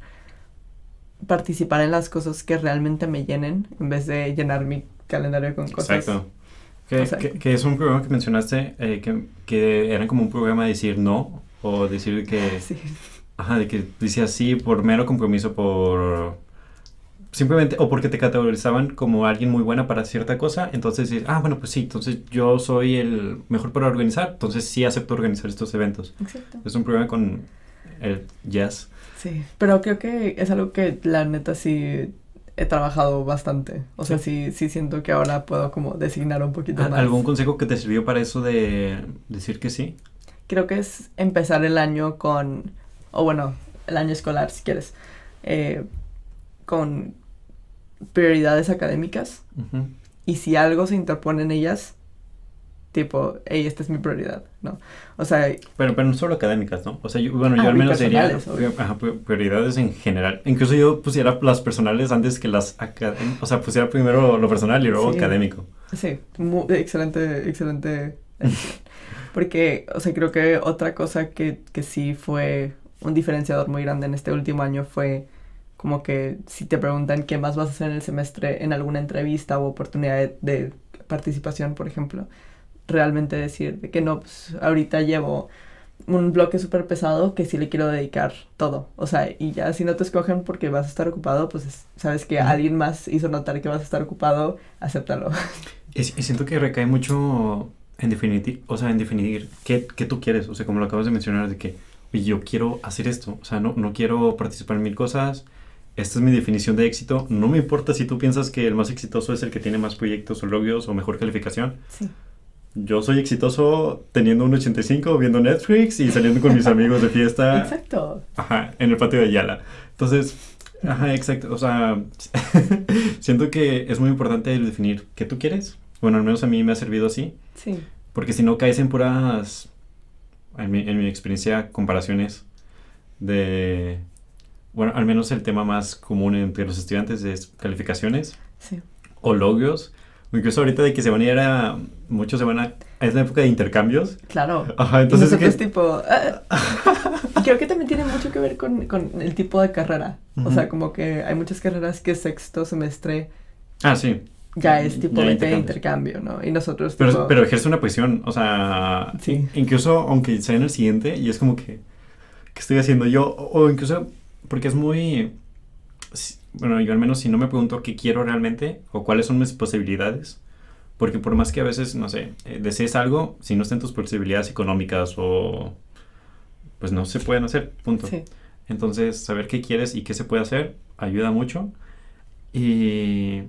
participar en las cosas que realmente me llenen en vez de llenar mi calendario con cosas. Exacto. Que, es un programa que mencionaste, eh, que, que era como un programa de decir no, o decir que, Sí, ajá, de que decías sí por mero compromiso, por simplemente, o porque te categorizaban como alguien muy buena para cierta cosa, entonces dices, ah, bueno, pues sí, entonces yo soy el mejor para organizar, entonces sí acepto organizar estos eventos. exacto. Es un programa con el yes. Sí, pero creo que es algo que la neta sí he trabajado bastante. O sea, sí, sí siento que ahora puedo como designar un poquito más. ¿Algún consejo que te sirvió para eso de decir que sí? Creo que es empezar el año con, o bueno, el año escolar si quieres, eh, con prioridades académicas. Y si algo se interpone en ellas, tipo, hey, esta es mi prioridad, ¿no? O sea, Pero, pero no solo académicas, ¿no? O sea, yo, bueno, yo Ah, al y menos diría ajá, pri- prioridades en general. Incluso yo pusiera las personales antes que las académicas. O sea, pusiera primero lo personal y luego Sí. académico. sí, excelente, excelente. Porque, o sea, creo que otra cosa que, que sí fue un diferenciador muy grande en este último año fue como que si te preguntan qué más vas a hacer en el semestre en alguna entrevista o oportunidad de, de participación, por ejemplo, realmente decir de que no, pues ahorita llevo un bloque súper pesado que sí le quiero dedicar todo. O sea, y ya si no te escogen porque vas a estar ocupado, pues es- sabes que Ujú. alguien más hizo notar que vas a estar ocupado, acéptalo. Y, y siento que recae mucho en definir, o sea, en definir qué, qué tú quieres. O sea, como lo acabas de mencionar, de que "Oye, yo quiero hacer esto. O sea, no, no quiero participar en mil cosas. Esta es mi definición de éxito. No me importa si tú piensas que el más exitoso es el que tiene más proyectos o logros o mejor calificación. Sí. Yo soy exitoso teniendo un 85, viendo Netflix y saliendo con mis amigos de fiesta. Exacto. Ajá, en el patio de Ayala. Entonces, ajá, exacto. O sea, siento que es muy importante el definir qué tú quieres. Bueno, al menos a mí me ha servido así. Sí. Porque si no caes en puras, en mi, en mi experiencia, comparaciones de... Bueno, al menos el tema más común entre los estudiantes es calificaciones Sí. o logros. O incluso ahorita de que se van a ir a... Muchos se van a... Es la época de intercambios. Claro. Ajá, Y entonces... nosotros que- tipo... ah, y creo que también tiene mucho que ver con, con el tipo de carrera. O Ujú. sea, como que hay muchas carreras que sexto semestre Ah, sí. ya es tipo Ya de intercambio, ¿no? Y nosotros Pero, tipo... pero ejerce una presión, o sea, Sí. incluso aunque sea en el siguiente, y es como que, ¿qué estoy haciendo yo? O, o incluso, porque es muy, bueno, yo al menos si no me pregunto qué quiero realmente, o cuáles son mis posibilidades, porque por más que a veces, no sé, eh, desees algo, si no están tus posibilidades económicas o, pues no se pueden hacer, punto. Sí. Entonces, saber qué quieres y qué se puede hacer ayuda mucho. Y.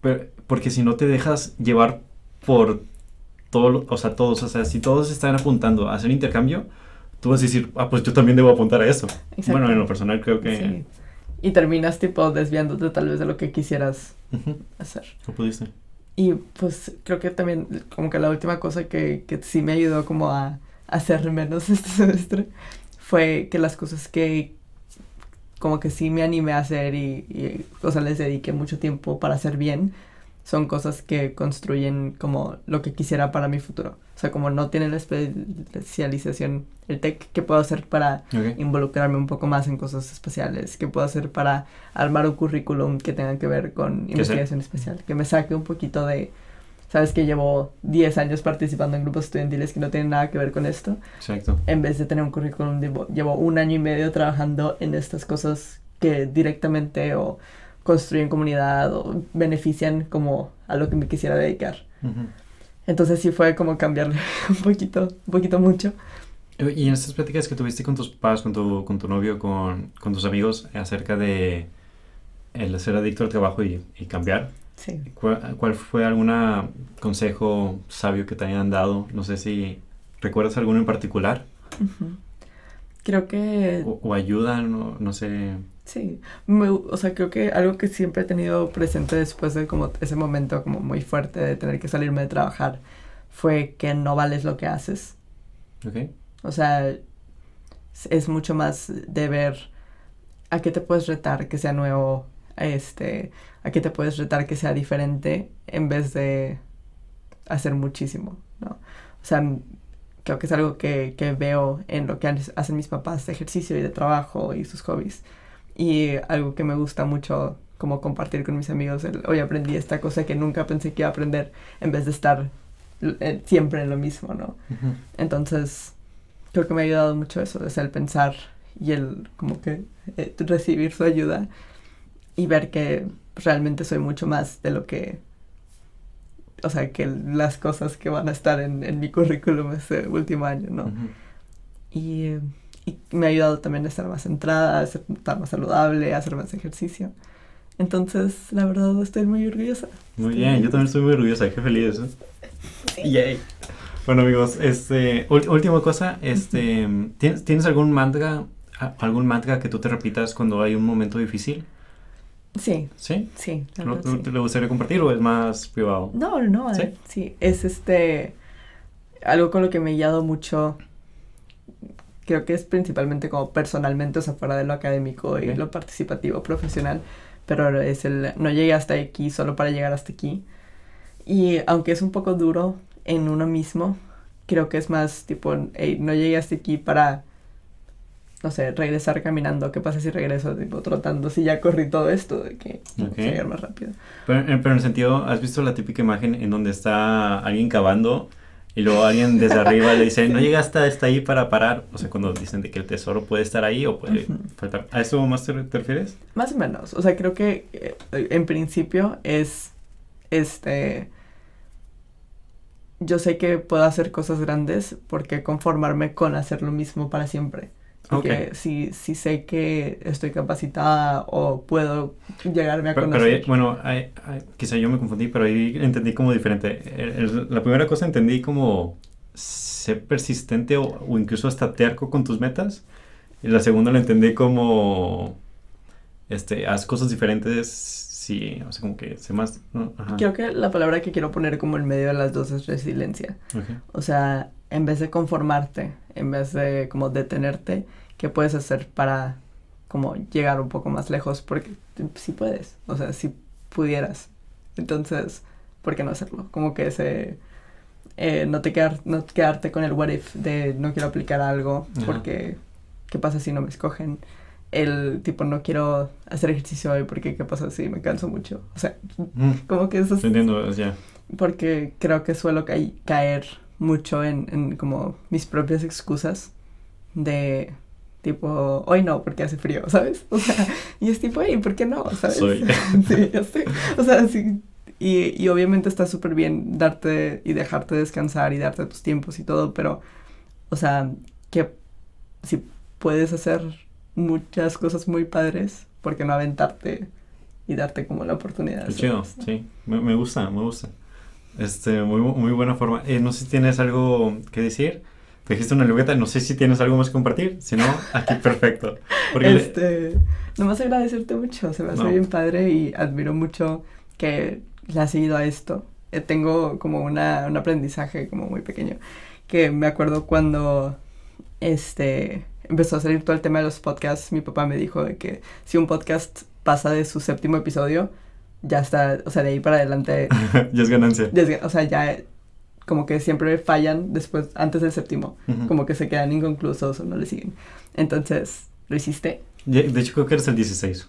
pero- porque si no te dejas llevar por todo, o sea, todos, o sea, si todos están apuntando a hacer intercambio, tú vas a decir, ah, pues yo también debo apuntar a eso. Exacto. Bueno, en lo personal creo que. Sí. Y terminas tipo desviándote tal vez de lo que quisieras hacer. no pudiste. Y pues creo que también como que la última cosa que, que sí me ayudó como a, a hacer menos este semestre fue que las cosas que como que sí me animé a hacer y, y o sea, les dediqué mucho tiempo para hacer bien, son cosas que construyen como lo que quisiera para mi futuro. O sea, como no tiene la especialización, el tech, ¿qué puedo hacer para Ok. involucrarme un poco más en cosas especiales, qué puedo hacer para armar un currículum que tenga que ver con investigación especial, que me saque un poquito de, sabes que llevo 10 años participando en grupos estudiantiles que no tienen nada que ver con esto, Exacto. en vez de tener un currículum, llevo, llevo un año y medio trabajando en estas cosas que directamente o construyen comunidad o benefician como a lo que me quisiera dedicar. Ujú. Entonces sí fue como cambiarle un poquito, un poquito mucho. Y en estas pláticas que tuviste con tus padres, con tu, con tu novio, con, con tus amigos, acerca de el ser adicto al trabajo y, y cambiar, Sí. ¿cuál, cuál fue algún consejo sabio que te hayan dado? No sé si recuerdas alguno en particular Ujú. Creo que o, o ayuda, no, no sé. Sí, me- o sea, creo que algo que siempre he tenido presente después de como ese momento como muy fuerte de tener que salirme de trabajar fue que no vales lo que haces. ¿Ok? O sea, es, es mucho más de ver a qué te puedes retar que sea nuevo, este, a qué te puedes retar que sea diferente en vez de hacer muchísimo, ¿no? O sea, creo que es algo que, que veo en lo que hacen mis papás de ejercicio y de trabajo y sus hobbies. Y algo que me gusta mucho como compartir con mis amigos, el, hoy aprendí esta cosa que nunca pensé que iba a aprender en vez de estar eh, siempre en lo mismo, ¿no? Entonces, creo que me ha ayudado mucho eso, sea, el pensar y el como que eh, recibir su ayuda y ver que realmente soy mucho más de lo que, o sea, que las cosas que van a estar en, en mi currículum este último año, ¿no? Y, eh, y me ha ayudado también a estar más centrada, a estar más saludable, a hacer más ejercicio. Entonces, la verdad, estoy muy orgullosa. Muy Estoy bien, yo también estoy muy orgullosa, qué feliz. ¿eh? Yay. Bueno amigos, este, última cosa, este, ¿tienes, ¿tienes algún mantra, algún mantra que tú te repitas cuando hay un momento difícil? Sí, ¿Sí? sí, ¿Lo- verdad, lo- sí. ¿Te le gustaría compartir o es más privado? No, no, ¿Sí? sí, es este, algo con lo que me he guiado mucho, creo que es principalmente como personalmente, o sea, fuera de lo académico y Ok. lo participativo profesional, pero es el, no llegué hasta aquí solo para llegar hasta aquí. Y aunque es un poco duro en uno mismo, creo que es más tipo, "Ey, no llegué hasta aquí para, no sé, regresar caminando, ¿qué pasa si regreso tipo trotando si ya corrí todo esto de que Ok. llegar más rápido? Pero, en- pero en el sentido, ¿has visto la típica imagen en donde está alguien cavando y luego alguien desde arriba le dice, no llegaste hasta ahí para parar? O sea, cuando dicen de que el tesoro puede estar ahí o puede faltar. ¿A eso más te, te refieres? Más o menos. O sea, creo que eh, en principio es este. Yo sé que puedo hacer cosas grandes porque conformarme con hacer lo mismo para siempre. Porque Ok. si, si sé que estoy capacitada o puedo llegarme a Pero, pero conocer. ahí- bueno, ahí- quizá yo me confundí, pero ahí entendí como diferente. El- el- la primera cosa entendí como ser persistente o, o incluso hasta terco con tus metas. Y la segunda la entendí como, este, haz cosas diferentes, sí, o sea, como que sé más, ¿no? Creo que la palabra que quiero poner como en medio de las dos es resiliencia. Ok. O sea, en vez de conformarte, en vez de como detenerte, ¿qué puedes hacer para como llegar un poco más lejos? Porque si puedes, o sea, si pudieras. Entonces, ¿por qué no hacerlo? Como que ese... eh, no, te quedar, no quedarte con el what if de no quiero aplicar algo Ajá. porque ¿qué pasa si no me escogen? El tipo no quiero hacer ejercicio hoy porque ¿qué pasa si me canso mucho? O sea, Mm, como que eso es entiendo, ya. porque creo que suelo ca- caer mucho en, en como mis propias excusas de tipo, hoy no, porque hace frío, ¿sabes? O sea, y es tipo, hey, ¿por qué no? ¿Sabes? Soy. sí, ya sé. O sea, sí. Y, y obviamente está súper bien darte y dejarte descansar y darte tus tiempos y todo, pero, o sea, que si puedes hacer muchas cosas muy padres, ¿por qué no aventarte y darte como la oportunidad? Qué chido, sí. Me, me gusta, me gusta. Este, muy, muy buena forma. Eh, no sé si tienes algo que decir. Te dijiste una libreta, no sé si tienes algo más que compartir. Si no, aquí perfecto. Porque Este, nomás agradecerte mucho, se me hace No. bien padre y admiro mucho que le has seguido a esto. Eh, tengo como una, un aprendizaje como muy pequeño, que me acuerdo cuando este, empezó a salir todo el tema de los podcasts, mi papá me dijo de que si un podcast pasa de su séptimo episodio, ya está, o sea, de ahí para adelante, ya es ganancia. desde- o sea, ya como que siempre fallan después, antes del séptimo, Ujú. como que se quedan inconclusos o no le siguen. Entonces, ¿lo hiciste? De hecho, creo que eres el 16.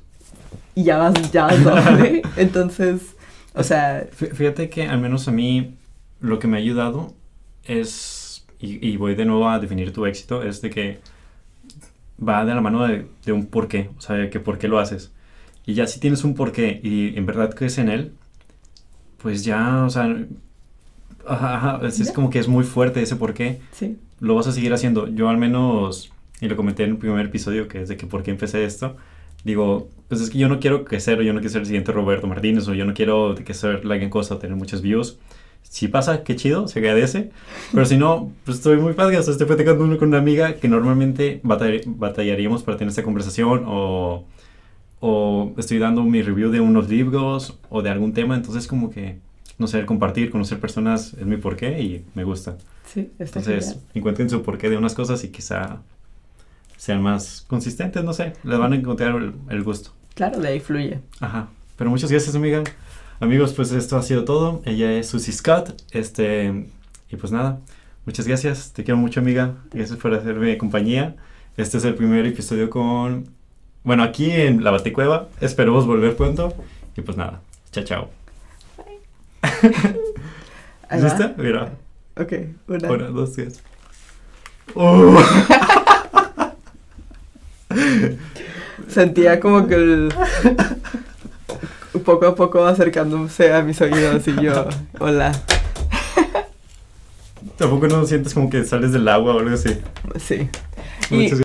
y ya vas, ya vas doble. Entonces, o sea, Fí- Fíjate que al menos a mí lo que me ha ayudado es, y, y voy de nuevo a definir tu éxito, es de que va de la mano de, de un por qué, o sea, de que por qué lo haces. Y ya si tienes un porqué y en verdad crees en él, pues ya, o sea, ajá, ajá, es, es como que es muy fuerte ese porqué. Sí, Lo vas a seguir haciendo. Yo al menos, y lo comenté en el primer episodio, que es de que por qué empecé esto, digo, pues es que yo no quiero crecer, yo no quiero ser el siguiente Roberto Martínez, o yo no quiero que ser la gran cosa, tener muchos views. Si pasa, qué chido, se agradece. Pero si no, pues estoy muy padre. O sea, estoy platicando uno con una amiga que normalmente batall- batallaríamos para tener esta conversación o, o estoy dando mi review de unos libros o de algún tema. Entonces, como que, no sé, compartir, conocer personas es mi porqué y me gusta. sí, está Entonces, genial. encuentren su porqué de unas cosas y quizá sean más consistentes, no sé, les van a encontrar el, el gusto. Claro, de ahí fluye. Ajá. Pero muchas gracias, amiga. Amigos, pues esto ha sido todo. Ella es Susie Scott. Este, y pues nada, muchas gracias. Te quiero mucho, amiga. Gracias por hacerme compañía. Este es el primer episodio con. Bueno, aquí en la Baticueva. Esperemos volver pronto. Y pues nada, chao, chao. ¿Lista? Mira. Ok, una. Una, dos, tres. ¡Oh! Sentía como que el... poco a poco acercándose a mis oídos y yo, hola. Tampoco no sientes como que sales del agua o algo así. Sí. Muchas Y